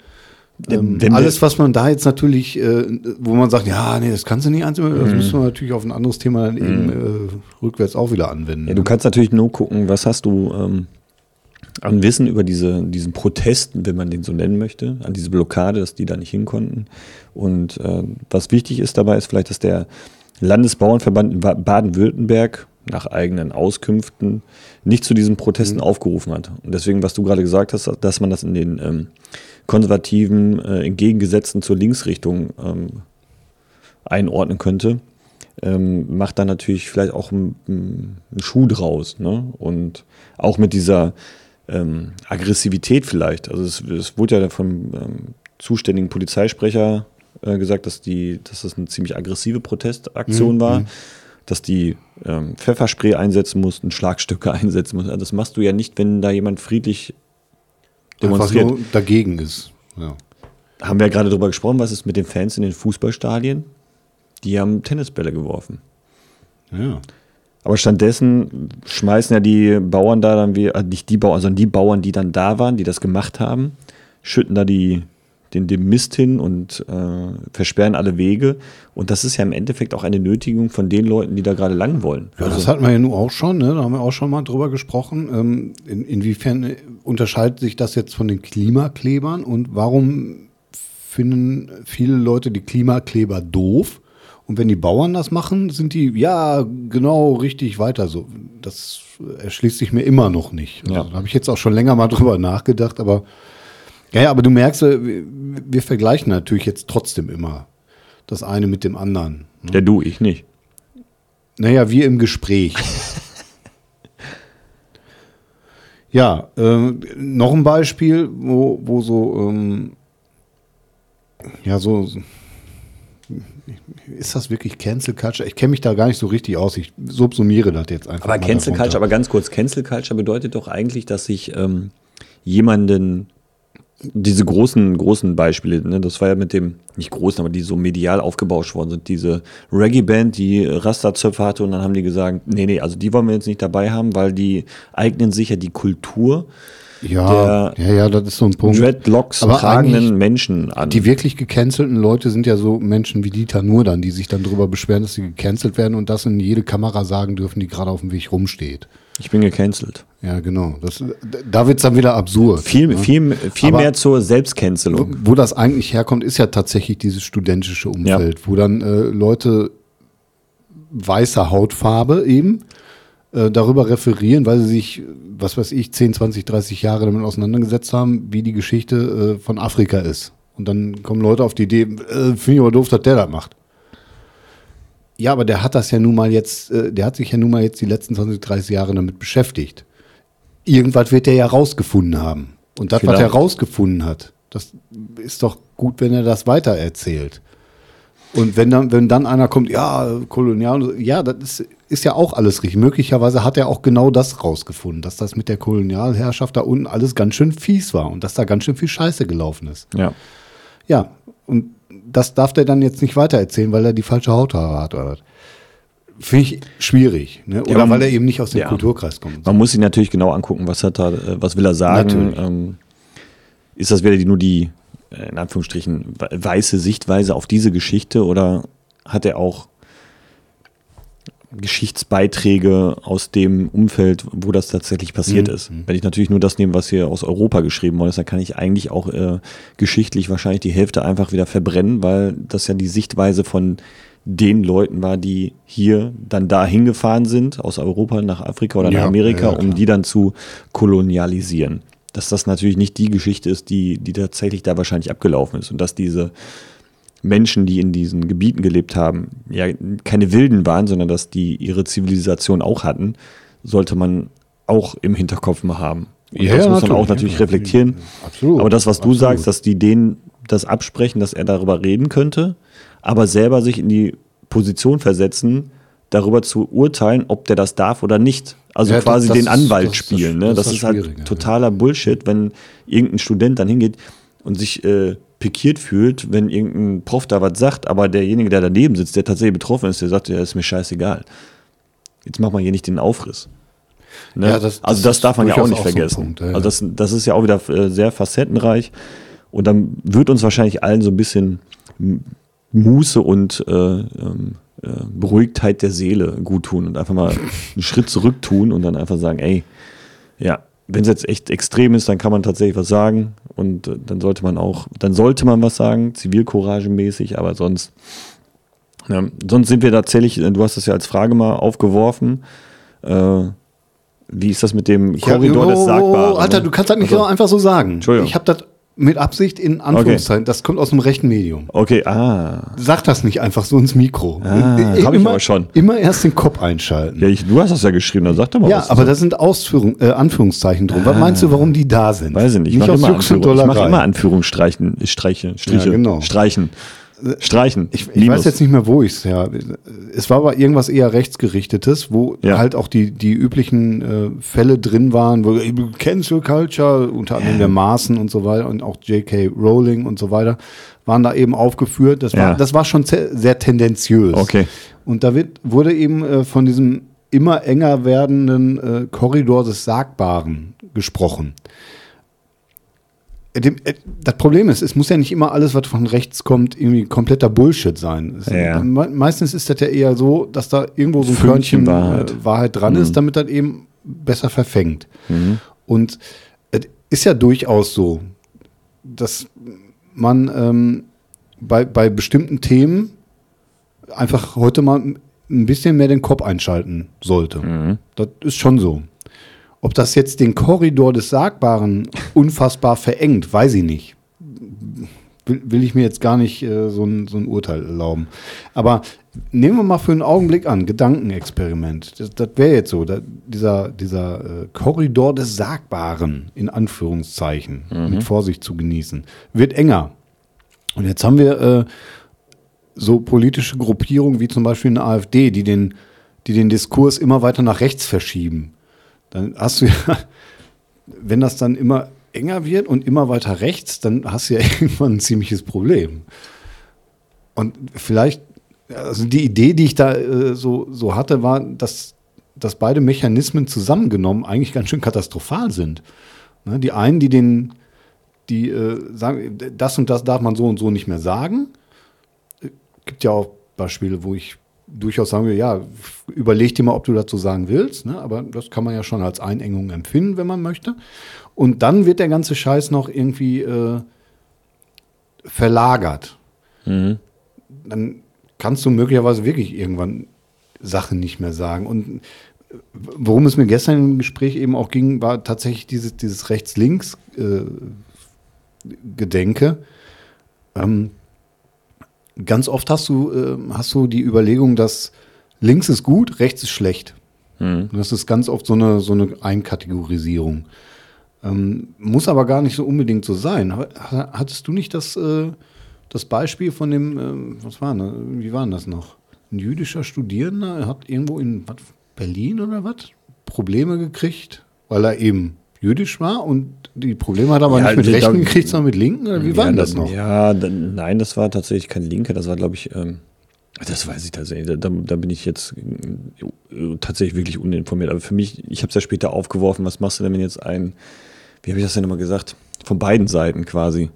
Ähm, alles, was man da jetzt natürlich, äh, wo man sagt, ja, nee, das kannst du nicht einzeln, das mhm. müssen wir natürlich auf ein anderes Thema dann eben mhm. äh, rückwärts auch wieder anwenden. Ja, du kannst natürlich nur gucken, was hast du ähm, an Wissen über diese, diesen Protest, wenn man den so nennen möchte, an diese Blockade, dass die da nicht hin konnten. Und äh, was wichtig ist dabei, ist vielleicht, dass der Landesbauernverband in Baden-Württemberg nach eigenen Auskünften nicht zu diesen Protesten mhm. aufgerufen hat. Und deswegen, was du gerade gesagt hast, dass man das in den ähm, konservativen, äh, entgegengesetzten zur Linksrichtung ähm, einordnen könnte, ähm, macht dann natürlich vielleicht auch einen, einen Schuh draus. Ne? Und auch mit dieser ähm, Aggressivität vielleicht. Also es, es wurde ja vom ähm, zuständigen Polizeisprecher äh, gesagt, dass, die, dass das eine ziemlich aggressive Protestaktion mhm. war, mhm. dass die ähm, Pfefferspray einsetzen mussten, Schlagstücke einsetzen mussten. Also das machst du ja nicht, wenn da jemand friedlich demonstriert. Einfach nur dagegen ist. Ja. Haben wir ja gerade darüber gesprochen, was ist mit den Fans in den Fußballstadien? Die haben Tennisbälle geworfen. Ja. Aber stattdessen schmeißen ja die Bauern da dann wie, also nicht die Bauern, sondern die Bauern, die dann da waren, die das gemacht haben, schütten da die, den, den Mist hin und äh, versperren alle Wege. Und das ist ja im Endeffekt auch eine Nötigung von den Leuten, die da gerade lang wollen. Ja, also, das hatten wir ja nun auch schon, ne? da haben wir auch schon mal drüber gesprochen. Ähm, in, inwiefern unterscheidet sich das jetzt von den Klimaklebern und warum finden viele Leute die Klimakleber doof? Und wenn die Bauern das machen, sind die, ja, genau, richtig weiter so. Das erschließt sich mir immer noch nicht. Also, ja. Da habe ich jetzt auch schon länger mal drüber nachgedacht, aber ja, ja, aber du merkst, wir, wir vergleichen natürlich jetzt trotzdem immer das eine mit dem anderen. Ne? Ja, du, ich nicht. Naja, wir im Gespräch. ja, äh, noch ein Beispiel, wo, wo so, ähm, ja, so, ist das wirklich Cancel Culture? Ich kenne mich da gar nicht so richtig aus. Ich subsumiere das jetzt einfach. Aber Cancel Culture, aber ganz kurz, Cancel Culture bedeutet doch eigentlich, dass ich ähm, jemanden diese großen, großen Beispiele, ne, das war ja mit dem, nicht großen, aber die so medial aufgebauscht worden sind, diese Reggae-Band, die Rasta-Zöpfe hatte und dann haben die gesagt, nee, nee, also die wollen wir jetzt nicht dabei haben, weil die eignen sich ja die Kultur ja, ja, ja, das ist so ein Punkt. Dreadlocks Aber tragenden Menschen an. Die wirklich gecancelten Leute sind ja so Menschen wie Dieter nur dann, die sich dann darüber beschweren, dass sie gecancelt werden und das in jede Kamera sagen dürfen, die gerade auf dem Weg rumsteht. Ich bin gecancelt. Ja, genau. Das, da wird es dann wieder absurd. Viel, ne? viel, viel mehr zur Selbstcancelung. Wo, wo, das eigentlich herkommt, ist ja tatsächlich dieses studentische Umfeld, ja. wo dann äh, Leute weißer Hautfarbe eben äh, darüber referieren, weil sie sich, was weiß ich, 10, 20, 30 Jahre damit auseinandergesetzt haben, wie die Geschichte äh, von Afrika ist. Und dann kommen Leute auf die Idee, äh, finde ich aber doof, dass der das macht. Ja, aber der hat das ja nun mal jetzt, äh, der hat sich ja nun mal jetzt die letzten 20, 30 Jahre damit beschäftigt. Irgendwas wird er ja rausgefunden haben. Und das, was er rausgefunden hat, das ist doch gut, wenn er das weitererzählt. Und wenn dann, wenn dann einer kommt, ja, Kolonial, ja, das ist, ist ja auch alles richtig. Möglicherweise hat er auch genau das rausgefunden, dass das mit der Kolonialherrschaft da unten alles ganz schön fies war und dass da ganz schön viel Scheiße gelaufen ist. Ja. Ja, und das darf der dann jetzt nicht weitererzählen, weil er die falsche Hauthaare hat oder. Finde ich schwierig. Ne? Oder Ja, man- weil er eben nicht aus dem ja. Kulturkreis kommt. Man muss sich natürlich genau angucken, was hat er, äh, was will er sagen. Ähm, ist das wieder die, nur die, äh, in Anführungsstrichen, we- weiße Sichtweise auf diese Geschichte oder hat er auch Geschichtsbeiträge aus dem Umfeld, wo das tatsächlich passiert Mhm. ist? Wenn ich natürlich nur das nehme, was hier aus Europa geschrieben worden ist, dann kann ich eigentlich auch äh, geschichtlich wahrscheinlich die Hälfte einfach wieder verbrennen, weil das ja die Sichtweise von den Leuten war, die hier dann da hingefahren sind, aus Europa nach Afrika oder nach Ja, Amerika, ja, um die dann zu kolonialisieren. Dass das natürlich nicht die Geschichte ist, die, die tatsächlich da wahrscheinlich abgelaufen ist und dass diese Menschen, die in diesen Gebieten gelebt haben, ja keine Wilden waren, sondern dass die ihre Zivilisation auch hatten, sollte man auch im Hinterkopf mal haben. Und Ja, das ja, muss man auch natürlich, reflektieren. Absolut. Aber das, was du Absolut. sagst, dass die denen das absprechen, dass er darüber reden könnte, aber selber sich in die Position versetzen, darüber zu urteilen, ob der das darf oder nicht. Also Ja, das- quasi das den Anwalt das ist das- spielen. Ne? das Das, ist das halt totaler Bullshit, wenn irgendein Student dann hingeht und sich äh, pikiert fühlt, wenn irgendein Prof da was sagt, aber derjenige, der daneben sitzt, der tatsächlich betroffen ist, der sagt, ja, ist mir scheißegal. Jetzt mach mal hier nicht den Aufriss. Ne? Ja, das- also das das ist darf man ja auch nicht auch so vergessen. Punkt, ja. Also das, das ist ja auch wieder äh, sehr facettenreich. Und dann wird uns wahrscheinlich allen so ein bisschen Muße und äh, ähm, äh, Beruhigtheit der Seele gut tun und einfach mal einen Schritt zurück tun und dann einfach sagen, ey, ja, wenn es jetzt echt extrem ist, dann kann man tatsächlich was sagen und äh, dann sollte man auch, dann sollte man was sagen, zivilcouragemäßig, aber sonst, ja, sonst sind wir tatsächlich, äh, du hast das ja als Frage mal aufgeworfen, äh, wie ist das mit dem Ja, Korridor oh, des oh, Sagbaren? oh, Alter, ne? du kannst das nicht Also- so einfach so sagen. Entschuldigung. Ich habe das mit Absicht in Anführungszeichen, das kommt aus dem rechten Medium. Okay, ah. Sag das nicht einfach so ins Mikro. Ah, Äh, hab ich aber schon. Immer erst den Kopf einschalten. Ja, ich, du hast das ja geschrieben, dann sag doch mal Ja, was. aber da sind Ausführung, äh, Anführungszeichen drum. Was meinst du, warum die da sind? Weiß ich nicht. Ich mache immer, Anführung, ich mach immer Anführungsstreichen, Streiche, Striche, Ja, genau. Streichen, Streichen. Ich, ich weiß jetzt nicht mehr, wo ich es ja. Es war aber irgendwas eher rechtsgerichtetes, wo Ja. halt auch die, die üblichen äh, Fälle drin waren, wo Cancel Culture, unter anderem der Maßen und so weiter und auch J.K. Rowling und so weiter, waren da eben aufgeführt. Das war, Ja. das war schon sehr tendenziös. Okay. Und da wird, wurde eben äh, von diesem immer enger werdenden äh, Korridor des Sagbaren gesprochen. Äh, äh, das Problem ist, es muss ja nicht immer alles, was von rechts kommt, irgendwie kompletter Bullshit sein. Ja. me meistens ist das ja eher so, dass da irgendwo so ein Körnchen Wahrheit. Wahrheit, äh, dran ist, damit das eben besser verfängt. Und es ist ja durchaus so, dass man ähm, bei, bei bestimmten Themen einfach heute mal ein bisschen mehr den Kopf einschalten sollte. Das ist schon so. Ob das jetzt den Korridor des Sagbaren unfassbar verengt, weiß ich nicht. Will, will ich mir jetzt gar nicht äh, so, ein, so ein Urteil erlauben. Aber nehmen wir mal für einen Augenblick an, Gedankenexperiment. Das, das wäre jetzt so, da, dieser, dieser äh, Korridor des Sagbaren, in Anführungszeichen, mit Vorsicht zu genießen, wird enger. Und jetzt haben wir äh, so politische Gruppierungen wie zum Beispiel eine AfD, die den, die den Diskurs immer weiter nach rechts verschieben. Dann hast du ja, wenn das dann immer enger wird und immer weiter rechts, dann hast du ja irgendwann ein ziemliches Problem. Und vielleicht, also die Idee, die ich da äh, so, so hatte, war, dass, dass beide Mechanismen zusammengenommen eigentlich ganz schön katastrophal sind. Ne, die einen, die den, die äh, sagen, das und das darf man so und so nicht mehr sagen. Äh, Gibt ja auch Beispiele, wo ich durchaus sagen will, ja, überleg dir mal, ob du dazu sagen willst, ne? aber das kann man ja schon als Einengung empfinden, wenn man möchte. Und dann wird der ganze Scheiß noch irgendwie äh, verlagert. Dann kannst du möglicherweise wirklich irgendwann Sachen nicht mehr sagen. Und äh, worum es mir gestern im Gespräch eben auch ging, war tatsächlich dieses, dieses Rechts-Links-Gedenke. ähm, ganz oft hast du, äh, hast du die Überlegung, dass links ist gut, rechts ist schlecht. Und das ist ganz oft so eine, so eine Einkategorisierung. Ähm, muss aber gar nicht so unbedingt so sein. Ha- Hattest du nicht das, äh, das Beispiel von dem, ähm, was war das? Wie war das noch? Ein jüdischer Studierender hat irgendwo in was, Berlin oder was Probleme gekriegt, weil er eben jüdisch war und die Probleme hat aber Ja, nicht mit Rechten gekriegt, sondern mit Linken? Oder wie war ja, denn das noch? Ja, da, nein, das war tatsächlich kein Linke, das war, glaube ich, ähm, das weiß ich tatsächlich. Da, da, da bin ich jetzt äh, tatsächlich wirklich uninformiert. Aber für mich, ich habe es ja später aufgeworfen, was machst du denn, wenn jetzt ein, wie habe ich das denn immer gesagt? Von beiden Seiten quasi.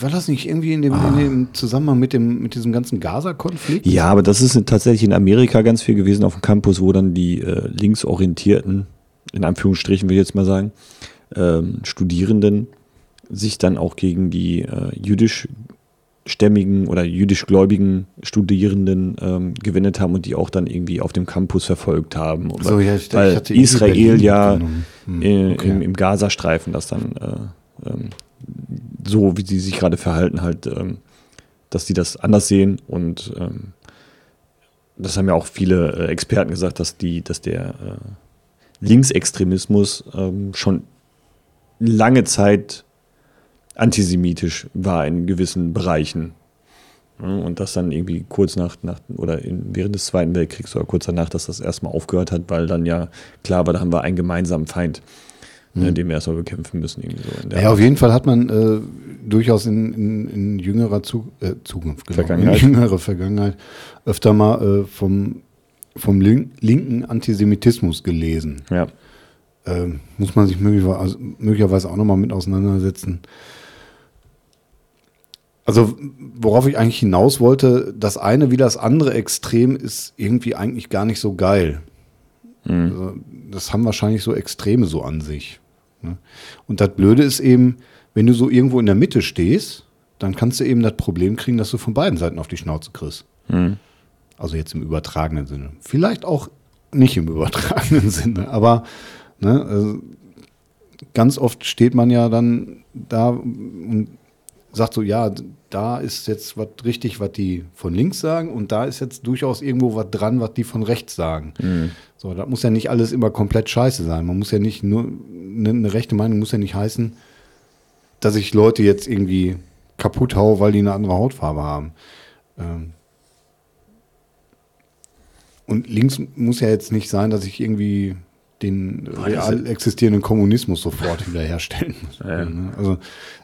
War das nicht irgendwie in dem, in dem Zusammenhang mit, dem, mit diesem ganzen Gaza-Konflikt? Ja, aber das ist tatsächlich in Amerika ganz viel gewesen auf dem Campus, wo dann die äh, linksorientierten, in Anführungsstrichen will ich jetzt mal sagen, ähm, Studierenden sich dann auch gegen die äh, jüdischstämmigen oder jüdischgläubigen Studierenden ähm, gewendet haben und die auch dann irgendwie auf dem Campus verfolgt haben. So, ja, ich- ich weil hatte irgendwie Israel Berlin ja. Hm, äh, okay. im, im Gazastreifen das dann äh, ähm, so, wie sie sich gerade verhalten, halt, ähm, dass die das anders sehen und ähm, das haben ja auch viele äh, Experten gesagt, dass die, dass der äh, Linksextremismus ähm, schon lange Zeit antisemitisch war in gewissen Bereichen. Und das dann irgendwie kurz nach, nach oder in, während des Zweiten Weltkriegs oder kurz danach, dass das erstmal aufgehört hat, weil dann ja klar war, da haben wir einen gemeinsamen Feind, ne, den wir erstmal bekämpfen müssen. Irgendwie so Mhm. Ja, auf jeden Fall hat man äh, durchaus in, in, in jüngerer Zu äh, Zukunft, genau, Vergangenheit. in jüngerer Vergangenheit öfter mal äh, vom, vom link linken Antisemitismus gelesen. ja. Ähm, muss man sich möglicherweise, möglicherweise auch nochmal mit auseinandersetzen. Also, worauf ich eigentlich hinaus wollte, das eine wie das andere Extrem ist irgendwie eigentlich gar nicht so geil. Also, das haben wahrscheinlich so Extreme so an sich. ne? Und das Blöde ist eben, wenn du so irgendwo in der Mitte stehst, dann kannst du eben das Problem kriegen, dass du von beiden Seiten auf die Schnauze kriegst. Mhm. Also jetzt im übertragenen Sinne. Vielleicht auch nicht im übertragenen Sinne, aber ne, also ganz oft steht man ja dann da und sagt so, ja, da ist jetzt was richtig, was die von links sagen und da ist jetzt durchaus irgendwo was dran, was die von rechts sagen. So, das muss ja nicht alles immer komplett scheiße sein. Man muss ja nicht nur, eine, eine rechte Meinung muss ja nicht heißen, dass ich Leute jetzt irgendwie kaputt haue, weil die eine andere Hautfarbe haben. Ähm, und links muss ja jetzt nicht sein, dass ich irgendwie den real existierenden Kommunismus sofort wiederherstellen. Ja, ja. Ne? Also,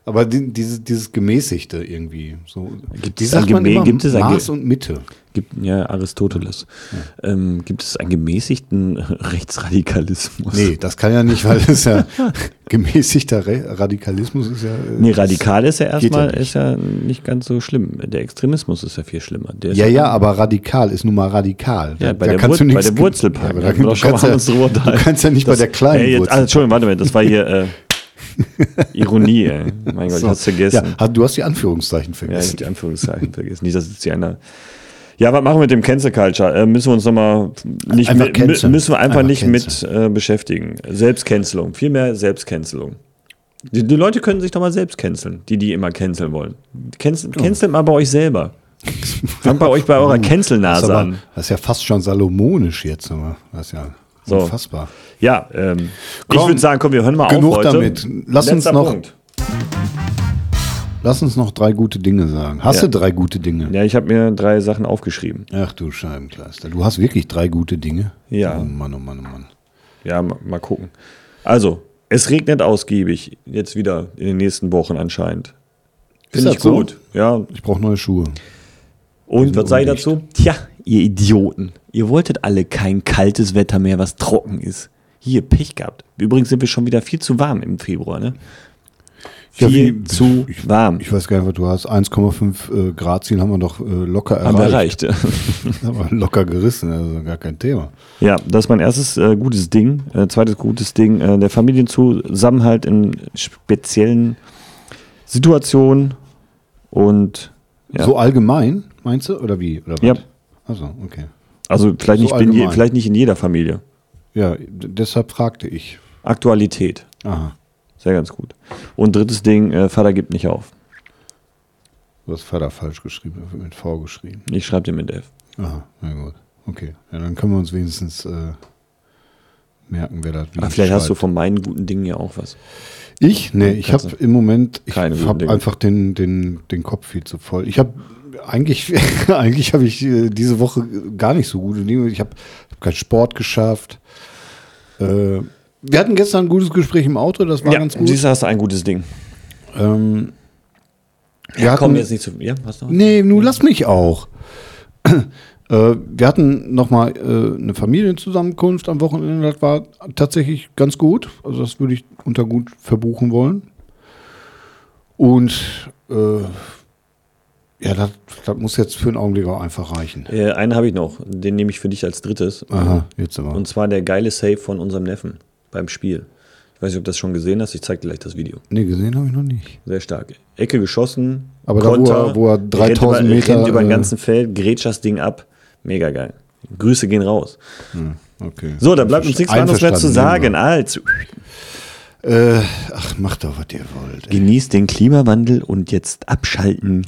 aber die, dieses, dieses Gemäßigte irgendwie. So, Gibt es ein immer? gibt es ein Maß und Mitte. Gibt, ja, Aristoteles. Ähm, gibt es einen gemäßigten Rechtsradikalismus? Nee, das kann ja nicht, weil es ja gemäßigter Re Radikalismus ist ja. äh, Nee, radikal ist ja ja erstmal nicht. ist ja nicht ganz so schlimm. Der Extremismus ist ja viel schlimmer. Der Ja, ja, aber radikal ist nun mal radikal. Ja, Da- bei da der, kannst Wur du bei der ge- Wurzel Ja, Da du, kannst ja, du unterhalten. kannst ja nicht bei der kleinen Ey, jetzt, ah, Entschuldigung, warte mal, das war hier äh, Ironie, ey. Mein Gott, So. ich hab's vergessen. Ja, du hast die Anführungszeichen Ja, ich vergessen. hab die Anführungszeichen vergessen. Nicht, dass jetzt hier einer. Ja, was machen wir mit dem Cancel Culture? Äh, müssen wir uns nochmal nicht Einfach mit, canceln. müssen wir einfach, Einfach nicht canceln. mit äh, beschäftigen. Selbstcancelung, viel mehr Selbstcancelung. Die, die Leute können sich doch mal selbst canceln, die die immer canceln wollen. Cancel, cancelt mal bei euch selber. Fangt bei euch bei eurer Cancelnase an. das ist ja fast schon salomonisch jetzt. Aber. Das ist ja So. unfassbar. Ja, ähm, ich Komm, würde sagen, komm, wir hören mal genug auf heute. damit. Lass uns Letzter noch- Punkt. Lass uns noch drei gute Dinge sagen. Hast Ja. du drei gute Dinge? Ja, ich habe mir drei Sachen aufgeschrieben. Ach du Scheibenkleister. Du hast wirklich drei gute Dinge? Ja. Oh Mann, oh Mann, oh Mann. Ja, mal, gucken. Also, es regnet ausgiebig jetzt wieder in den nächsten Wochen anscheinend. Finde das ich so? gut. Ja. Ich brauche neue Schuhe. Und was sage ich dazu? Tja, ihr Idioten. Ihr wolltet alle kein kaltes Wetter mehr, was trocken ist. Hier, Pech gehabt. Übrigens sind wir schon wieder viel zu warm im Februar, ne? Ja, Viel wie- zu ich- warm. Ich weiß gar nicht, was du hast. 1,5 äh, Grad Ziel haben wir doch äh, locker Haben wir erreicht. erreicht. Haben wir locker gerissen, also gar kein Thema. Ja, das ist mein erstes äh, gutes Ding. Äh, zweites gutes Ding, äh, der Familienzusammenhalt in speziellen Situationen und ja. So allgemein, meinst du? Oder wie? Oder? Ja. Also, okay. also vielleicht, so nicht, in je, vielleicht nicht in jeder Familie. Ja, deshalb fragte ich. Aktualität, Aha. Sehr ganz gut. Und drittes Ding, äh, Vater gibt nicht auf. Du hast Vater falsch geschrieben, mit V geschrieben. Ich schreibe dir mit F. Aha, na gut. Okay. Ja, dann können wir uns wenigstens äh, merken, wer das wie Aber vielleicht hast du schreibt. von meinen guten Dingen ja auch was. Ich? Nee, ich habe im Moment, ich habe einfach den, den, den Kopf viel zu voll. Ich habe eigentlich, eigentlich habe ich äh, diese Woche gar nicht so gute Dinge. Ich habe hab keinen Sport geschafft. Äh, wir hatten gestern ein gutes Gespräch im Auto, das war ja, ganz gut. siehst du, hast du ein gutes Ding. Ähm, wir Ja, komm hatten- jetzt nicht zu. Ja, hast du? Nee, nun lass mich auch. äh, wir hatten nochmal äh, eine Familienzusammenkunft am Wochenende. Das war tatsächlich ganz gut. Also das würde ich unter gut verbuchen wollen. Und äh, ja, das, das muss jetzt für einen Augenblick auch einfach reichen. Äh, einen habe ich noch. Den nehme ich für dich als drittes. Aha, jetzt aber. Und zwar der geile Save von unserem Neffen beim Spiel. Ich weiß nicht, ob du das schon gesehen hast. Ich zeig dir gleich das Video. nee, gesehen habe ich noch nicht. Sehr stark. Ecke geschossen. Aber da, wo er- wo er 3000 rennt über, Meter, Rennt über den äh, ganzen Feld, grätscht das Ding ab. Mega geil. Grüße gehen raus. Okay. So, da bleibt uns nichts anderes mehr zu sagen als Äh, ach, macht doch, was ihr wollt. ey. genießt den Klimawandel und jetzt abschalten.